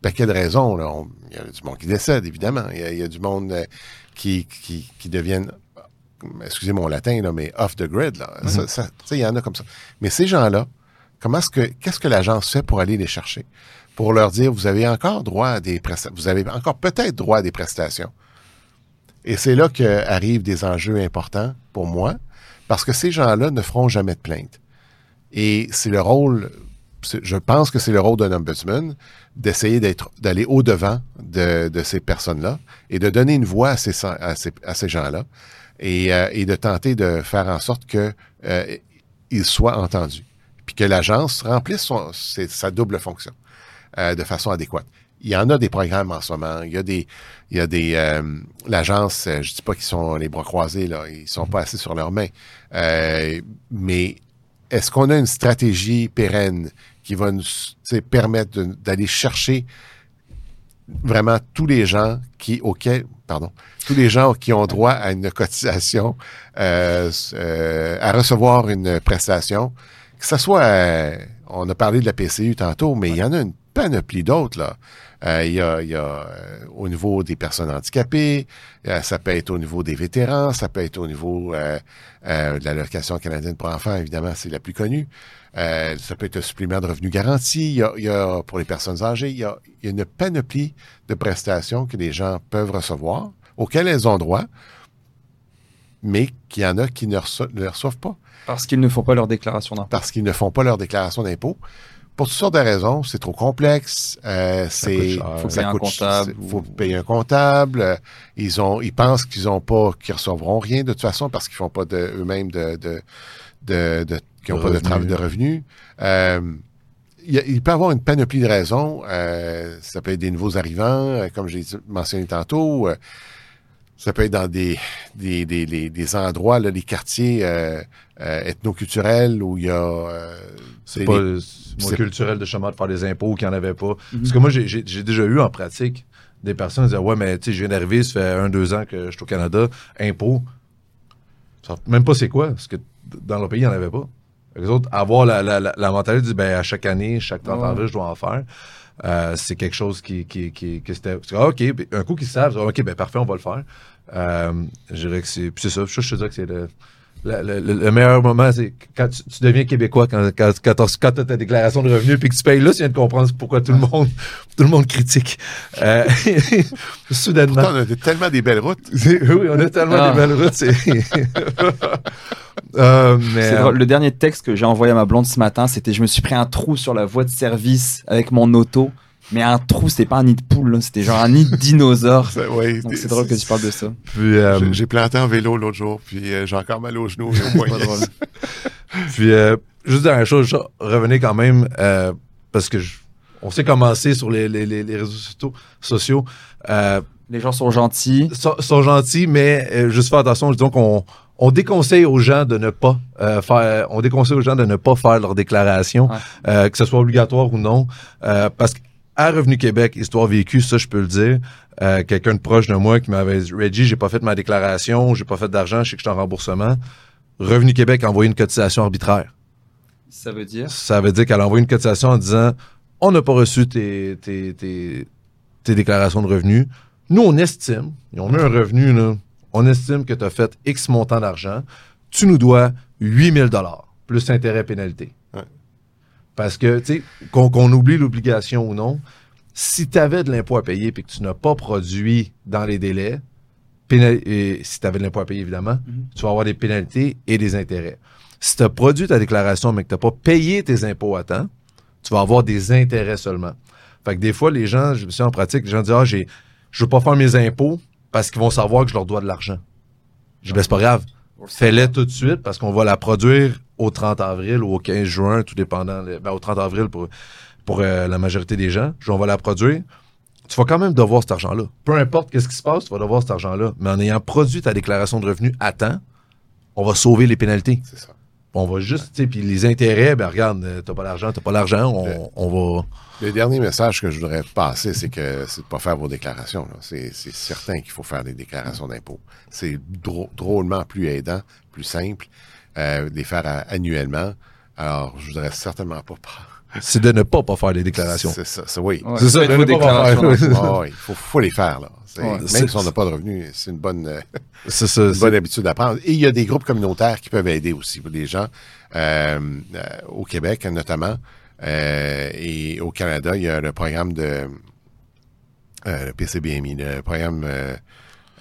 B: paquet de raisons. Là. On- il y a du monde qui décède, évidemment. Il y a, il y a du monde euh, qui, qui, qui deviennent, excusez mon latin, là, mais off the grid. Là. Ça- ça- tu sais, il y en a comme ça. Mais ces gens-là, comment est-ce que qu'est-ce que l'agence fait pour aller les chercher? Pour leur dire, vous avez encore droit à des prestations, vous avez encore peut-être droit à des prestations. Et c'est là qu'arrivent des enjeux importants pour moi, parce que ces gens-là ne feront jamais de plainte. Et c'est le rôle, je pense que c'est le rôle d'un ombudsman d'essayer d'aller au-devant de, de ces personnes-là et de donner une voix à ces, à ces, gens-là et, euh, et de tenter de faire en sorte que euh, soient entendus. Puis que l'agence remplisse sa double fonction euh, de façon adéquate. Il y en a des programmes en ce moment. Il y a des, il y a des, euh, l'agence, euh, je dis pas qu'ils sont les bras croisés là, ils sont pas assis sur leurs mains. Euh, mais est-ce qu'on a une stratégie pérenne qui va nous permettre d'aller chercher vraiment tous les gens qui, auxquels, pardon, tous les gens qui ont droit à une cotisation, euh, euh, à recevoir une prestation, que ce soit, euh, on a parlé de la PCU tantôt, mais il y en a une panoplie d'autres, là. Euh, il y a, il y a euh, au niveau des personnes handicapées, euh, ça peut être au niveau des vétérans, ça peut être au niveau euh, euh, de l'allocation canadienne pour enfants, évidemment, c'est la plus connue. Euh, ça peut être un supplément de revenu garanti. Il y a, il y a, pour les personnes âgées, il y, a, il y a une panoplie de prestations que les gens peuvent recevoir, auxquelles elles ont droit, mais qu'il y en a qui ne, reço- ne les reçoivent pas
A: Parce qu'ils ne font pas leur déclaration d'impôt.
B: parce qu'ils ne font pas leur déclaration d'impôt. Pour toutes sortes de raisons, c'est trop complexe, euh, c'est.
A: Faut
B: ça
A: payer un
B: coûte-
A: comptable
B: faut payer un comptable. euh, Ils ont, ils pensent qu'ils ont pas, qu'ils recevront rien de toute façon parce qu'ils font pas de eux-mêmes de, de, de, de- qu'ils ont
C: De
B: pas de travail de revenus. Euh, il, y a- il peut y avoir une panoplie de raisons. Euh, ça peut être des nouveaux arrivants, euh, comme j'ai mentionné tantôt. Ça peut être dans des, des, des, des- des endroits, là, les quartiers euh, euh, ethnoculturels où il y a... euh,
C: C'est
B: des-
C: pas
B: des-
C: culturel de chemin de faire des impôts qu'il n'y en avait pas.
A: Mhm.
C: Parce que moi, j'ai- déjà eu en pratique des personnes qui disaient Ouais, mais tu sais, je viens d'arriver, ça fait un, deux ans que je suis au Canada, impôts. Même pas c'est quoi, parce que dans leur pays, il n'y en avait pas. Les autres, avoir la, la, la, la mentalité de ben, à chaque année, chaque 30 ans,
A: Ouais.
C: je dois en faire. Euh, c'est quelque chose qui, qui, qui, que c'était. ah, OK, ben, un coup qu'ils savent, OK, ben parfait, on va le faire. Euh, je dirais que c'est. Puis c'est ça, je, je te dirais que c'est le, le, le- le- le meilleur moment, c'est quand tu, tu deviens québécois, quand, quand, quand t'as quand t'as ta déclaration de revenus, puis que tu payes là, tu viens de comprendre pourquoi tout le monde, tout le monde critique. Euh, *laughs* soudainement.
B: Pourtant, on a tellement des belles routes.
C: Oui, on a tellement
A: Ah.
C: de belles routes. c'est- *laughs* Euh, mais,
A: drôle. Le dernier texte que j'ai envoyé à ma blonde ce matin, c'était je me suis pris un trou sur la voie de service avec mon auto Mais un trou, c'était pas un nid de poule, c'était genre un nid de dinosaure. *laughs*
B: C'est- ouais,
A: Donc
B: des-
A: c'est drôle que tu parles de ça.
C: Puis, euh,
B: J'ai- planté en vélo l'autre jour, puis euh, j'ai encore mal aux genoux
A: C'est pas drôle. *laughs*
C: puis euh, juste dernière chose, je revenais quand même, euh, parce que je- on s'est commencé sur les, les, les, les réseaux sociaux. sociaux euh,
A: Les gens sont gentils.
C: sont, sont gentils, mais euh, juste faire attention, disons qu'on on déconseille aux gens de ne pas euh, faire, on déconseille aux gens de ne pas faire leur déclaration,
A: Ouais.
C: euh, que ce soit obligatoire ou non, euh, parce qu'à Revenu Québec, histoire vécue, ça je peux le dire, euh, quelqu'un de proche de moi qui m'avait dit, Reggie, j'ai pas fait ma déclaration, j'ai pas fait d'argent, je sais que je suis en remboursement. Revenu Québec a envoyé une cotisation arbitraire.
A: Ça veut dire?
C: Ça veut dire qu'elle a envoyé une cotisation en disant on n'a pas reçu tes, tes, tes, tes déclarations de revenus. Nous, on estime, et on met un revenu, là, on estime que tu as fait X montant d'argent. Tu nous dois 8000 dollars plus intérêt pénalité. Parce que, tu sais, qu'on oublie l'obligation ou non, si tu avais de l'impôt à payer et que tu n'as pas produit dans les délais, et si tu avais de l'impôt à payer, évidemment,
A: Mhm.
C: tu vas avoir des pénalités et des intérêts. Si tu as produit ta déclaration mais que tu n'as pas payé tes impôts à temps, tu vas avoir des intérêts seulement. Fait que des fois, les gens, je me suis en pratique, les gens disent Ah, j'ai, je veux pas faire mes impôts parce qu'ils vont savoir que je leur dois de l'argent. Je dis Ben, c'est pas grave. Fais-les tout de suite parce qu'on va la produire au 30 avril ou au 15 juin, tout dépendant. ben, au 30 avril pour, pour euh, la majorité des gens. On va la produire. Tu vas quand même devoir cet argent-là. Peu importe qu'est-ce qui se passe, tu vas devoir cet argent-là. Mais en ayant produit ta déclaration de revenus à temps, on va sauver les pénalités.
B: C'est ça.
C: On va juste, tu sais, puis les intérêts, ben regarde, euh, t'as pas l'argent, t'as pas l'argent, on, on va.
B: Le dernier message que je voudrais passer, c'est que c'est de pas faire vos déclarations. C'est certain qu'il faut faire des déclarations d'impôts. C'est drô- drôlement plus aidant, plus simple, euh, de les faire à- annuellement. Alors, je voudrais certainement pas. *laughs*
C: C'est de ne pas, pas faire les déclarations.
B: C'est ça, c'est oui.
A: Ouais.
C: C'est ça,
A: Faites
C: de
A: vos
C: ne pas
A: déclarations
C: faire.
A: d'impôts.
B: Ah oui, il faut, faut les faire. Là.
A: Ouais.
B: même si on n'a pas de revenus, c'est une bonne, euh, *laughs*
C: ça.
B: une bonne habitude à prendre. Et il y a des groupes communautaires qui peuvent aider aussi pour les gens. Euh, euh, au Québec, notamment, euh, et au Canada, il y a le programme de euh, le PCBMI, le programme euh,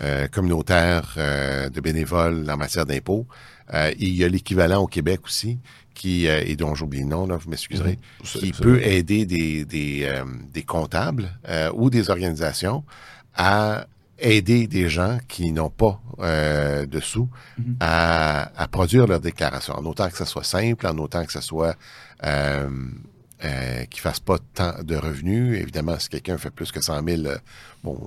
B: euh, communautaire euh, de bénévoles en matière d'impôts. Euh, il y a l'équivalent au Québec aussi, qui euh, et dont j'oublie le nom, là, vous m'excuserez,
C: C'est-
B: qui peut aider des, des, euh, des comptables euh, ou des organisations à aider des gens qui n'ont pas euh, de sous
A: Mhm.
B: à, à produire leur déclaration, en autant que ça soit simple, en autant que ça soit euh, euh, qu'ils fassent pas tant de revenus. Évidemment, si quelqu'un fait plus que 100 000, euh, bon,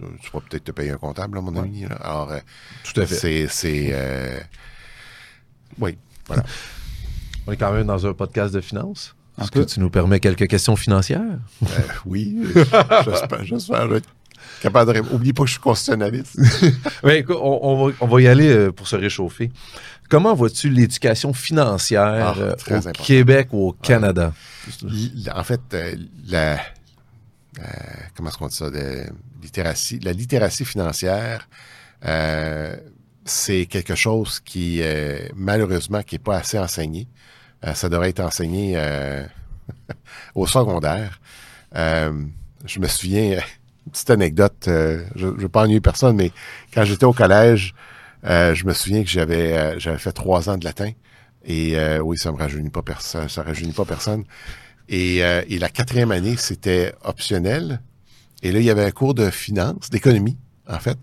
B: on- tu vas peut-être te payer un comptable, là, mon ami. là. Alors, euh,
C: Tout à fait.
B: c'est, c'est, euh, oui, voilà.
C: On est quand même dans un podcast de finances. Est-ce que tu nous permets quelques questions financières?
B: Euh, oui, j'espère, j'espère être capable de répondre. Oublie pas que je suis constitutionnaliste. *laughs*
C: Écoute, on, on va, on va y aller euh, pour se réchauffer. Comment vois-tu l'éducation financière
B: Ah,
C: euh, au
B: important.
C: Québec ou au Canada?
B: L- En fait, euh, la, euh, comment est-ce qu'on dit ça, de littératie, la littératie financière, euh, c'est quelque chose qui, euh, malheureusement, qui est pas assez enseigné. Euh, ça devrait être enseigné euh, *laughs* au secondaire. Je me souviens, petite anecdote, je ne veux pas ennuyer personne, mais quand j'étais au collège, je me souviens que j'avais j'avais fait trois ans de latin. Et oui, ça me rajeunit pas personne, ça rajeunit pas personne. Et, et la quatrième année, c'était optionnel. Et là, il y avait un cours de finance, d'économie, en fait.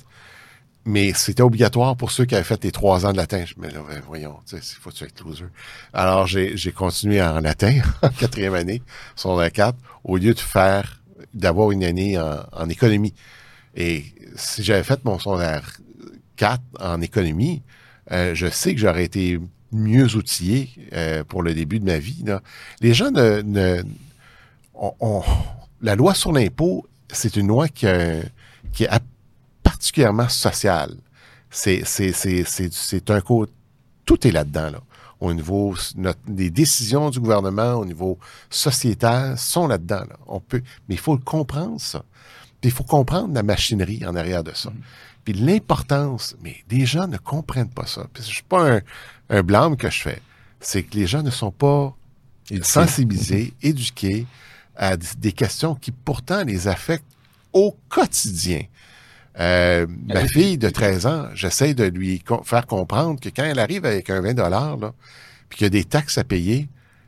B: Mais c'était obligatoire pour ceux qui avaient fait les trois ans de latin. Me disais, ouais, voyons, il faut être loser. Alors, j'ai continué en latin, *laughs* en quatrième année, sur la 4, au lieu de faire, d'avoir une année en, en économie. Et si j'avais fait mon secondaire 4 en économie, euh, je sais que j'aurais été mieux outillé euh, pour le début de ma vie. Là. Les gens ne... ne on- la loi sur l'impôt, c'est une loi qui, qui est particulièrement sociale. C'est un coup... Tout est là-dedans. Là. Au niveau... Notre, les décisions du gouvernement au niveau sociétal sont là-dedans. Là. On peut, mais il faut le comprendre, ça. Puis il faut comprendre la machinerie en arrière de ça. Puis l'importance, mais les gens ne comprennent pas ça. Puis je suis pas un, un blâme que je fais. C'est que les gens ne sont pas sensibilisés, éduqués à des questions qui pourtant les affectent au quotidien. Euh, ma fille de 13 ans, j'essaie de lui co- faire comprendre que quand elle arrive avec un 20 dollars, puis qu'il y a des taxes à payer,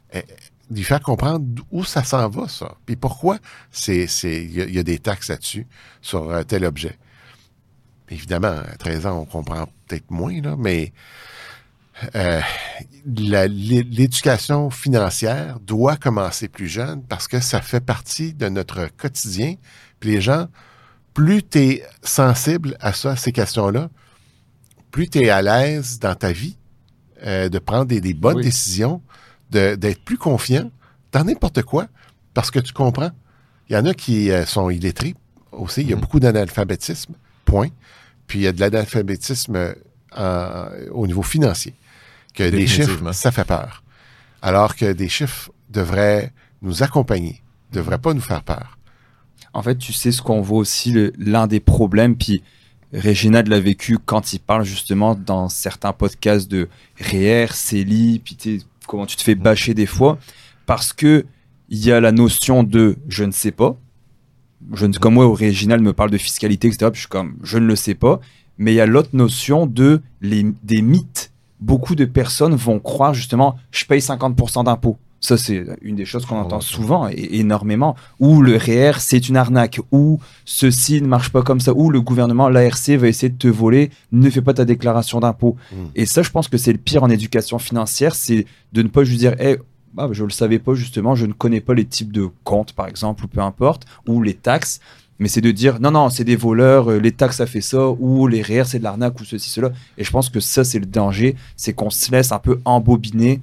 B: elle, lui faire comprendre où ça s'en va, ça. Puis pourquoi c'est, c'est, il y, a- il y a des taxes là-dessus sur euh, tel objet. Évidemment, à 13 ans, on comprend peut-être moins, là, mais euh, l'éducation financière doit commencer plus jeune parce que ça fait partie de notre quotidien. Puis les gens, plus tu es sensible à ça, à ces questions-là, plus tu es à l'aise dans ta vie euh, de prendre des, des bonnes
A: Oui.
B: décisions, d'être plus confiant dans n'importe quoi parce que tu comprends. Il y en a qui euh, sont illettrés aussi. Il y a
C: Mhm.
B: beaucoup d'analphabétisme, point. Puis il y a de l'analphabétisme euh, au niveau financier. Que des chiffres, ça fait peur. Alors que des chiffres devraient nous accompagner, devraient pas nous faire peur.
A: En fait, tu sais ce qu'on voit aussi, l'un des problèmes, puis Réginald l'a vécu quand il parle justement dans certains podcasts de REER, CELI, puis comment tu te fais bâcher des fois, parce que il y a la notion de je ne sais pas. Je ne, comme moi, au Réginald me parle de fiscalité, etc. Je suis comme je ne le sais pas. Mais il y a l'autre notion de les, des mythes. Beaucoup de personnes vont croire justement je paye 50% d'impôts. Ça, c'est une des choses qu'on entend souvent et énormément. Ou le REER, c'est une arnaque. Ou ceci ne marche pas comme ça. Ou le gouvernement, l'ARC, va essayer de te voler. Ne fais pas ta déclaration d'impôt.
B: Mm.
A: Et ça, je pense que c'est le pire en éducation financière, c'est de ne pas juste dire, Eh, ah, je ne le savais pas justement, je ne connais pas les types de comptes, par exemple, ou peu importe, ou les taxes. Mais c'est de dire, non, non, c'est des voleurs, euh, les taxes, ça fait ça, ou les REER, c'est de l'arnaque, ou ceci, cela. Et je pense que ça, c'est le danger, c'est qu'on se laisse un peu embobiner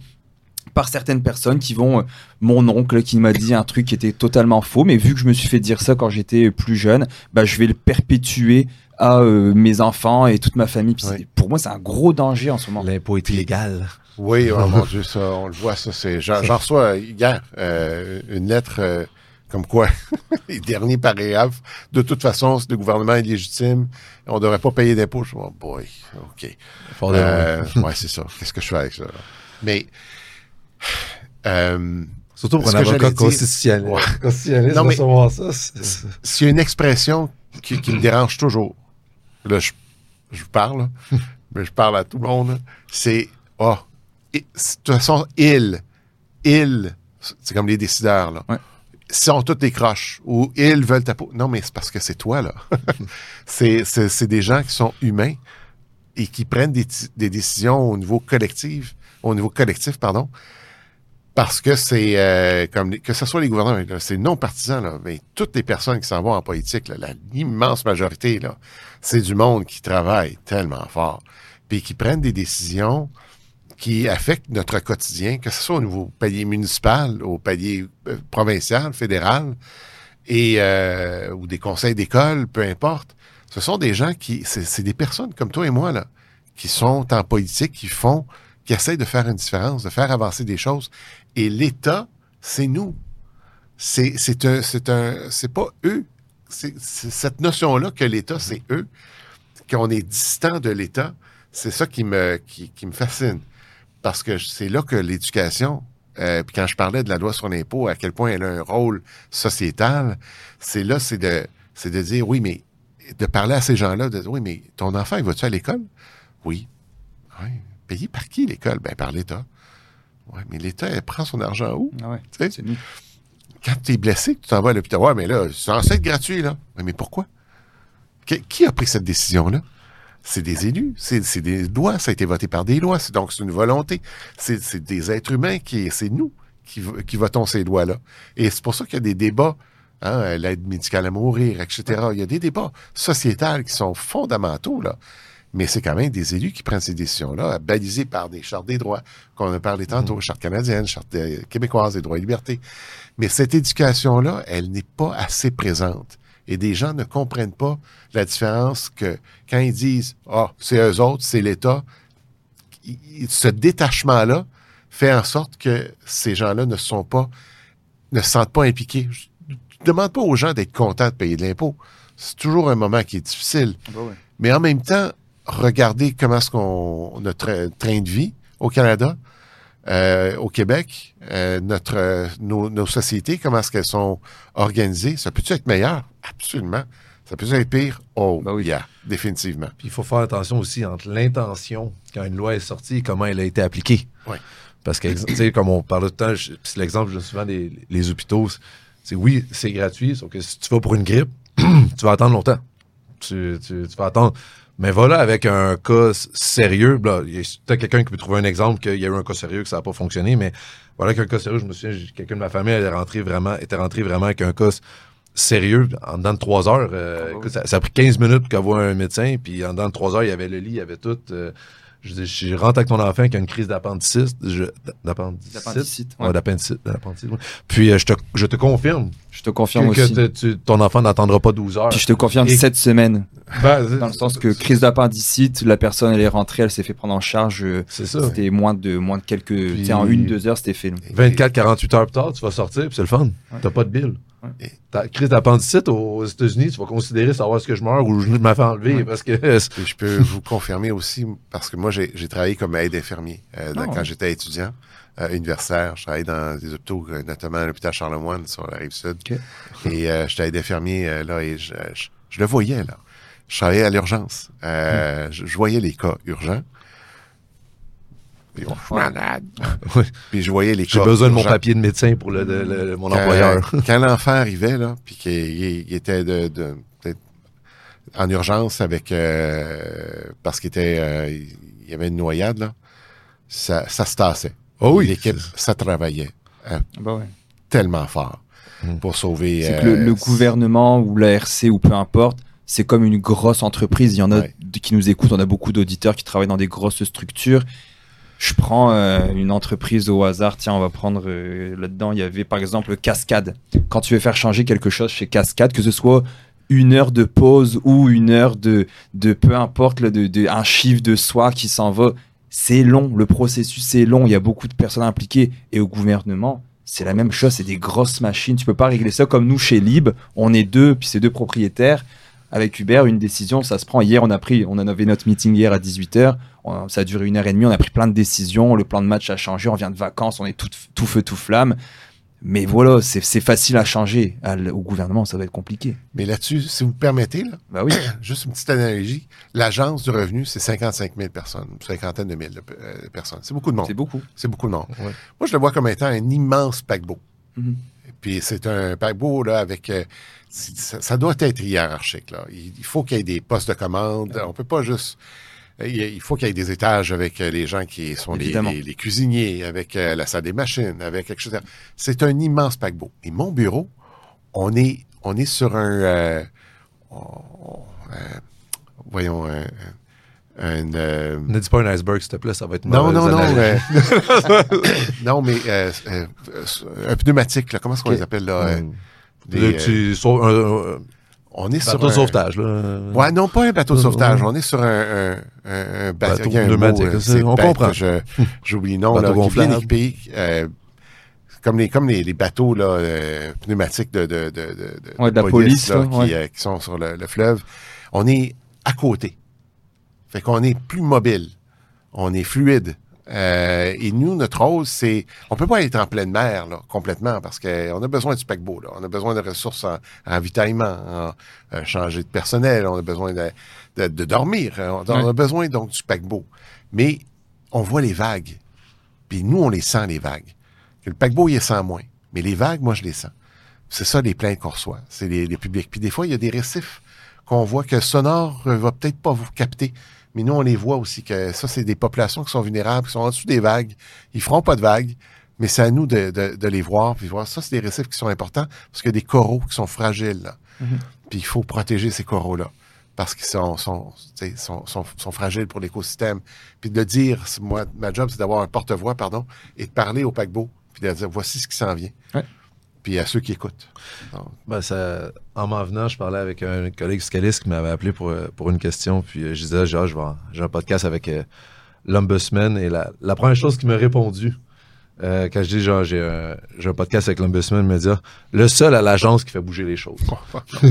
A: par certaines personnes qui vont, euh, mon oncle qui m'a dit un truc qui était totalement faux, mais vu que je me suis fait dire ça quand j'étais plus jeune, bah, je vais le perpétuer à euh, mes enfants et toute ma famille. Puis
B: Ouais.
A: c'est- Pour moi, c'est un gros danger en ce moment.
C: L'impôt est illégal.
B: Oui, *laughs* oh mon Dieu, ça, on le voit, ça, c'est. J'en reçois hier euh, une lettre euh, comme quoi *laughs* les derniers paragraphes, de toute façon, le gouvernement est légitime, on ne devrait pas payer d'impôts. Je dis, oh boy, OK. Euh, *laughs* ouais, c'est ça. Qu'est-ce que je fais avec ça? là? Mais euh,
C: Surtout pour un avocat constitutionnel.
B: Ouais. *laughs*
C: Constitutionnaliste,
B: Non, mais-
C: ça,
B: s'il y a une expression qui, qui me dérange toujours, là, je, je parle, *laughs* mais je parle à tout le monde, c'est oh, et- de toute façon, ils, ils, c'est comme les décideurs, là.
A: Ouais.
B: Sont toutes des croches ou ils veulent ta peau. Non, mais c'est parce que c'est toi, là. *laughs* c'est, c'est, c'est des gens qui sont humains et qui prennent des, des décisions au niveau collectif, au niveau collectif, pardon, parce que c'est euh, comme que ce soit les gouvernements, là, c'est non partisan, là, mais toutes les personnes qui s'en vont en politique, l'immense majorité, là, c'est du monde qui travaille tellement fort, puis qui prennent des décisions qui affectent notre quotidien, que ce soit au niveau palier municipal, au palier euh, provincial, fédéral, et euh, ou des conseils d'école, peu importe. Ce sont des gens qui, c'est des personnes comme toi et moi là, qui sont en politique, qui font, qui essayent de faire une différence, de faire avancer des choses. Et l'État, c'est nous. C'est c'est un, c'est un, c'est pas eux. C'est cette notion-là que l'État, c'est eux, qu'on est distant de l'État. C'est ça qui me, qui, qui me fascine. Parce que c'est là que l'éducation, euh, puis quand je parlais de la loi sur l'impôt, à quel point elle a un rôle sociétal, c'est là, c'est de, c'est de dire, oui, mais de parler à ces gens-là, de dire, oui, mais ton enfant, il va-tu à l'école? Oui. Oui. Payé par qui l'école? Ben, par l'État. Oui, mais l'État, elle prend son argent où?
A: Ah ouais, c'est.
B: Quand tu es blessé, tu t'en vas à l'hôpital, ouais, mais là, c'est censé être gratuit, là. Mais pourquoi? Qui, qui a pris cette décision-là? C'est des élus, c'est des lois, ça a été voté par des lois, c'est donc c'est une volonté. C'est des êtres humains qui, c'est nous qui, qui votons ces lois-là. Et c'est pour ça qu'il y a des débats, hein, l'aide médicale à mourir, etc. Il y a des débats sociétals qui sont fondamentaux, là. Mais c'est quand même des élus qui prennent ces décisions-là, balisés par des chartes des droits, qu'on a parlé tantôt, charte canadienne, charte euh, québécoise des droits et libertés. Mais cette éducation-là, elle n'est pas assez présente. Et des gens ne comprennent pas la différence que quand ils disent Ah, c'est eux autres, c'est l'État, ce détachement-là fait en sorte que ces gens-là ne sont pas, ne se sentent pas impliqués. Je ne demande pas aux gens d'être contents de payer de l'impôt. C'est toujours un moment qui est difficile. Mais en même temps, regardez comment est-ce qu'on notre train de vie au Canada, euh, au Québec, euh, notre euh, nos, nos sociétés, comment est-ce qu'elles sont organisées, ça peut-tu être meilleur? Absolument. Ça peut être pire? Oh,
A: Bah oui.
B: yeah, définitivement.
C: Puis il faut faire attention aussi entre l'intention quand une loi est sortie et comment elle a été appliquée.
B: Ouais.
C: Parce que, tu sais, comme on parle tout le temps, c'est l'exemple, souvent des les hôpitaux. C'est oui, c'est gratuit, sauf que si tu vas pour une grippe, *clears throat* tu vas attendre longtemps. Tu, tu, tu vas attendre. Mais voilà, avec un cas sérieux, là, il y a peut-être quelqu'un qui peut trouver un exemple qu'il y a eu un cas sérieux que ça n'a pas fonctionné, mais voilà qu'un cas sérieux, je me souviens, quelqu'un de ma famille elle est rentré vraiment, était rentré vraiment avec un cas sérieux en dedans de trois heures. euh,
A: Ah
C: ça, ça a pris 15 minutes qu'elle voit un médecin, puis en dedans de trois heures, il y avait le lit, il y avait tout. euh, je dis, je rentre avec ton enfant qui a une crise d'appendicite. D'appendicite?
A: Ouais.
C: Ouais. Puis euh, je, te, je te confirme
A: Je te confirme
C: que,
A: aussi.
C: que tu- ton enfant n'attendra pas 12 heures.
A: Puis je te confirme
C: Et-
A: 7 semaines.
C: Ben,
A: Dans le sens que crise d'appendicite, la personne elle est rentrée, elle s'est fait prendre en charge.
C: C'est ça.
A: C'était moins de moins de quelques. Tu sais, en
C: Puis-
A: une deux heures, c'était fait. là.
C: 24, 48 heures plus tard, tu vas sortir, puis c'est le fun. T'as pas de bill.
A: Ouais.
C: Ta crise d'appendicite aux États-Unis, tu vas considérer savoir ce que je meurs ou je me fais enlever
A: Ouais.
C: parce que.
B: Et je peux vous confirmer aussi, parce que moi, j'ai j'ai travaillé comme aide infirmier euh, dans-
A: Ah
B: quand j'étais étudiant euh, universitaire. Je travaillais dans des hôpitaux, euh, notamment à l'hôpital Charlemagne sur la rive sud. Et euh, j'étais aide infirmier euh, là et je, je- je le voyais là. Je travaillais à l'urgence. Euh,
A: Hmm.
B: je, je voyais les cas urgents. Puis, oh, je suis malade.
C: Oui.
B: Puis je voyais les
C: J'ai besoin de mon papier de médecin pour le, le- le- mon
B: Quand-
C: employeur. *laughs*
B: Quand l'enfant arrivait, là, puis qu'il il- il était de, de- peut-être en urgence avec euh, parce qu'il était euh, il y avait une noyade, là, ça, ça se tassait.
C: Oh oui.
B: L'équipe, ça travaillait
A: Bah ouais.
B: tellement fort
C: Mm.
B: pour sauver.
A: C'est
B: euh,
A: que le, le gouvernement ou la RC ou peu importe, c'est comme une grosse entreprise. Il y en a
B: Ouais.
A: qui nous écoutent, on a beaucoup d'auditeurs qui travaillent dans des grosses structures. Je prends euh, une entreprise au hasard, tiens, on va prendre euh, là-dedans, il y avait par exemple Cascade. Quand tu veux faire changer quelque chose chez Cascade, que ce soit une heure de pause ou une heure de, de peu importe, de, un chiffre de soie qui s'en va, c'est long, le processus est long, il y a beaucoup de personnes impliquées. Et au gouvernement, c'est la même chose, c'est des grosses machines. Tu peux pas régler ça comme nous chez Lib. On est deux, puis c'est deux propriétaires. Avec Hubert, une décision, ça se prend. Hier, on a pris, on en avait notre meeting hier à 18h. Ça a duré une heure et demie. On a pris plein de décisions. Le plan de match a changé. On vient de vacances. On est tout, tout feu, tout flamme. Mais voilà, c'est facile à changer. À au gouvernement, ça va être compliqué.
B: Mais là-dessus, si vous permettez, là,
A: Bah oui. *coughs*
B: juste une petite analogie, l'agence du revenu, c'est 55 000 personnes, une cinquantaine de mille euh, personnes. C'est beaucoup de monde.
A: C'est beaucoup.
B: C'est beaucoup de monde.
C: Ouais.
B: Moi, je le vois comme étant un immense paquebot. Et Puis c'est un paquebot là avec euh, ça, ça doit être hiérarchique là. Il, il faut qu'il y ait des postes de commande. On peut pas juste il faut qu'il y ait des étages avec euh, les gens qui sont les,
A: Évidemment.
B: les- les cuisiniers, avec euh, la salle des machines, avec etc. C'est un immense paquebot. Et mon bureau, on est on est sur un euh, on- euh, voyons un, un, euh,
C: Ne dis pas un iceberg, s'il te plaît, ça va être
B: non, non, non. euh, *laughs* non, mais euh, un pneumatique, là, comment est-ce qu'on les appelle, là? euh,
C: Mm.
B: des, euh,
C: tu un
B: on est sur
C: bateau de
B: un-
C: sauvetage. Là.
B: Ouais, non, pas un bateau de
C: Euh,
B: sauvetage.
C: ouais.
B: On est sur un, un, un, un bateau,
C: Bateau pneumatique,
B: mot, euh,
C: on
B: bête
C: comprend.
B: J'oublie le nom,
C: Bateau
B: là, qui
C: gonflable.
B: équipé, euh, comme les, comme les, les bateaux, là, euh, pneumatiques de, de, de, de, de
A: Ouais, de la police,
B: là,
A: là,
B: qui,
A: ouais.
B: euh, qui sont sur le, le fleuve. On est à côté. Fait qu'on est plus mobile. On est fluide. Euh, et nous, notre rôle, c'est... On peut pas être en pleine mer, là, complètement, parce qu'on a besoin du paquebot, là. On a besoin de ressources en, en ravitaillement, en euh, changer de personnel, on a besoin de, de, de dormir. On, on a besoin, donc, du paquebot. Mais on voit les vagues. Puis nous, on les sent, les vagues. Le paquebot, il les sent moins. Mais les vagues, moi, je les sens. C'est ça, les plaintes qu'on reçoit. C'est les, les publics. Puis des fois, il y a des récifs qu'on voit que sonore euh, va peut-être pas vous capter. Mais nous, on les voit aussi que ça, c'est des populations qui sont vulnérables, qui sont en dessous des vagues. Ils feront pas de vagues, mais c'est à nous de, de- de les voir. Puis voir, ça, c'est des récifs qui sont importants parce qu'il y a des coraux qui sont fragiles. Là.
A: Mhm.
B: Puis il faut protéger ces coraux-là parce qu'ils sont, sont, tu sais, sont, sont, sont fragiles pour l'écosystème. Puis de le dire, moi, ma job, c'est d'avoir un porte-voix, pardon, et de parler au paquebot, puis de dire, voici ce qui s'en vient.
A: Ouais.
B: Puis à ceux qui écoutent.
C: Ben, ça, en m'en venant, je parlais avec un collègue fiscaliste qui m'avait appelé pour, euh, pour une question. Puis euh, je disais, en- j'ai un podcast avec euh, l'Ombudsman. Et la, la première chose qu'il m'a répondu, euh, quand je dis, genre, j'ai un, j'ai un podcast avec l'Ombudsman, il me dit, ah, le seul à l'agence qui fait bouger les choses. *laughs* *laughs*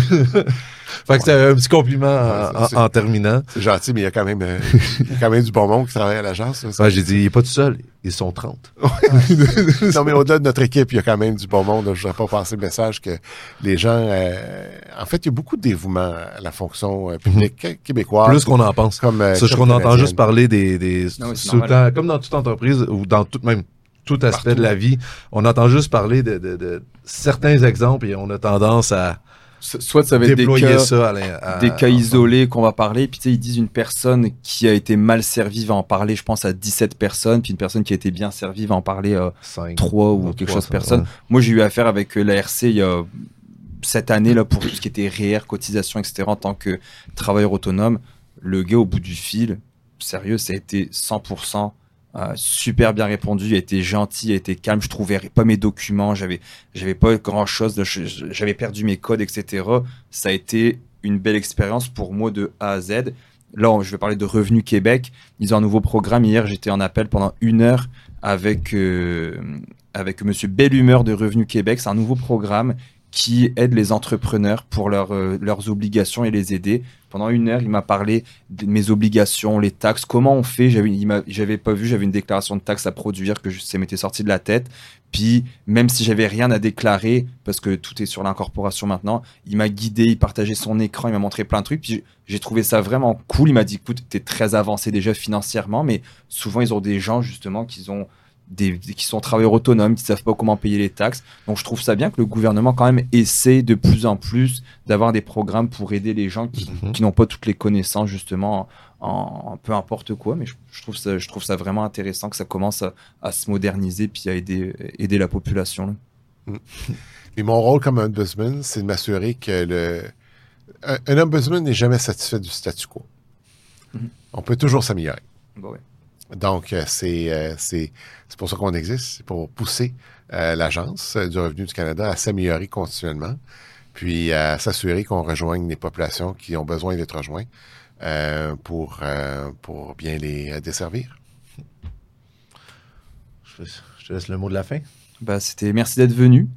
C: fait que c'est un petit compliment en,
B: Ouais, c'est-
C: en- en terminant.
B: c'est gentil, mais il y a quand même, euh, il y a quand même du bon monde qui travaille à l'agence.
C: Ouais, j'ai dit, il n'est pas tout seul, ils sont 30. *laughs*
B: non, mais au-delà de notre équipe, il y a quand même du bon monde. Je ne voudrais pas passer le message que les gens... euh, en fait, il y a beaucoup de dévouement à la fonction euh, publique qué- québécoise.
C: Mhm. Plus qu'on en pense.
B: comme, euh,
C: Ça, qu'on entend juste parler des, des
A: Non, oui, c'est
C: tout le
A: normal.
C: temps, comme dans toute entreprise ou dans toute même tout aspect de la vie. On entend juste parler de, de- de certains exemples et on a tendance à
A: Soit ça va être des cas,
C: ça à
A: des cas
C: à-
A: isolés qu'on va parler. Puis tu sais, ils disent une personne qui a été mal servie va en parler, je pense, à 17 personnes. Puis une personne qui a été bien servie va en parler à
C: Cinq.
A: 3 ou quelque chose de
C: ça,
A: personne.
C: ouais.
A: Moi, j'ai eu affaire avec euh, la RC il y a cette année là pour tout ce qui était REER, cotisation, etc. En tant que travailleur autonome, le gars au bout du fil, sérieux, ça a été 100%. Euh, super bien répondu, été gentil, été calme, je trouvais pas mes documents, j'avais j'avais pas grand chose, j'avais perdu mes codes, etc. Ça a été une belle expérience pour moi de A à Z. Là, je vais parler de Revenu Québec. Ils ont un nouveau programme. Hier, j'étais en appel pendant une heure avec, euh, avec Monsieur Belle Humeur de Revenu Québec. C'est un nouveau programme qui aide les entrepreneurs pour euh, leurs obligations et les aider. Pendant une heure, il m'a parlé de mes obligations, les taxes, comment on fait. J'avais pas vu, j'avais une déclaration de taxes à produire que je, ça m'était sorti de la tête. Puis, même si j'avais rien à déclarer, parce que tout est sur l'incorporation maintenant, il m'a guidé, il partageait son écran, il m'a montré plein de trucs. Puis, j'ai trouvé ça vraiment cool. Il m'a dit, écoute, t'es très avancé déjà financièrement, mais souvent, ils ont des gens, justement, qui ont des, qui sont travailleurs autonomes, qui savent pas comment payer les taxes. Donc, je trouve ça bien que le gouvernement, quand même, essaie de plus en plus d'avoir des programmes pour aider les gens qui,
C: Mhm.
A: qui n'ont pas toutes les connaissances, justement, en, en peu importe quoi. Mais je, je trouve ça, je trouve ça vraiment intéressant que ça commence à, à se moderniser puis à aider, aider la population. là.
B: Et mon rôle comme ombudsman, c'est de m'assurer que le. Un, un ombudsman n'est jamais satisfait du statu quo.
A: Mhm.
B: On peut toujours s'améliorer.
A: Bon, ouais.
B: Donc, euh, c'est euh, c'est c'est pour ça qu'on existe, c'est pour pousser euh, l'Agence du revenu du Canada à s'améliorer continuellement, puis à s'assurer qu'on rejoigne les populations qui ont besoin d'être rejointes pour, pour bien les desservir.
C: Je, te laisse le mot de la fin.
A: Bah, c'était merci d'être venu.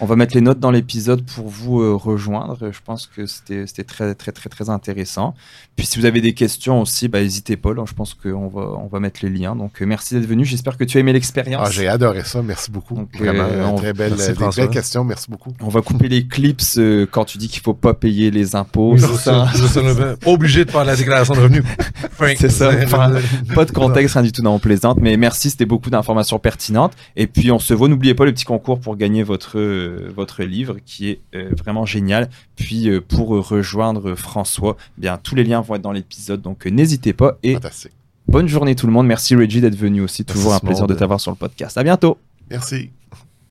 A: On va mettre les notes dans l'épisode pour vous euh, rejoindre. Je pense que c'était c'était très très très très intéressant. Puis si vous avez des questions aussi, bah n'hésitez pas. Là, je pense qu'on va on va mettre les liens. Donc euh, merci d'être venu. J'espère que tu as aimé l'expérience.
B: Ah, j'ai adoré ça, merci beaucoup.
A: Donc,
B: Vraiment,
A: euh, on-
B: très belle,
C: merci,
B: des
C: François.
B: belles questions, merci beaucoup.
A: On va couper les clips euh, quand tu dis qu'il faut pas payer les impôts. C'est ça.
C: Je suis obligé de faire la déclaration de revenus. *laughs*
A: C'est ça. Enfin, *laughs* pas de contexte, rien du tout, non, on plaisante. Mais merci, c'était beaucoup d'informations pertinentes. Et puis, on se voit. N'oubliez pas le petit concours pour gagner votre, euh, votre livre qui est euh, vraiment génial. Puis, euh, pour euh, rejoindre François, eh bien, tous les liens vont être dans l'épisode. Donc, euh, n'hésitez pas. Et
B: Fantastique.
A: bonne journée tout le monde. Merci, Reggie, d'être venu aussi. Toujours un plaisir de t'avoir sur le podcast. À bientôt.
B: Merci.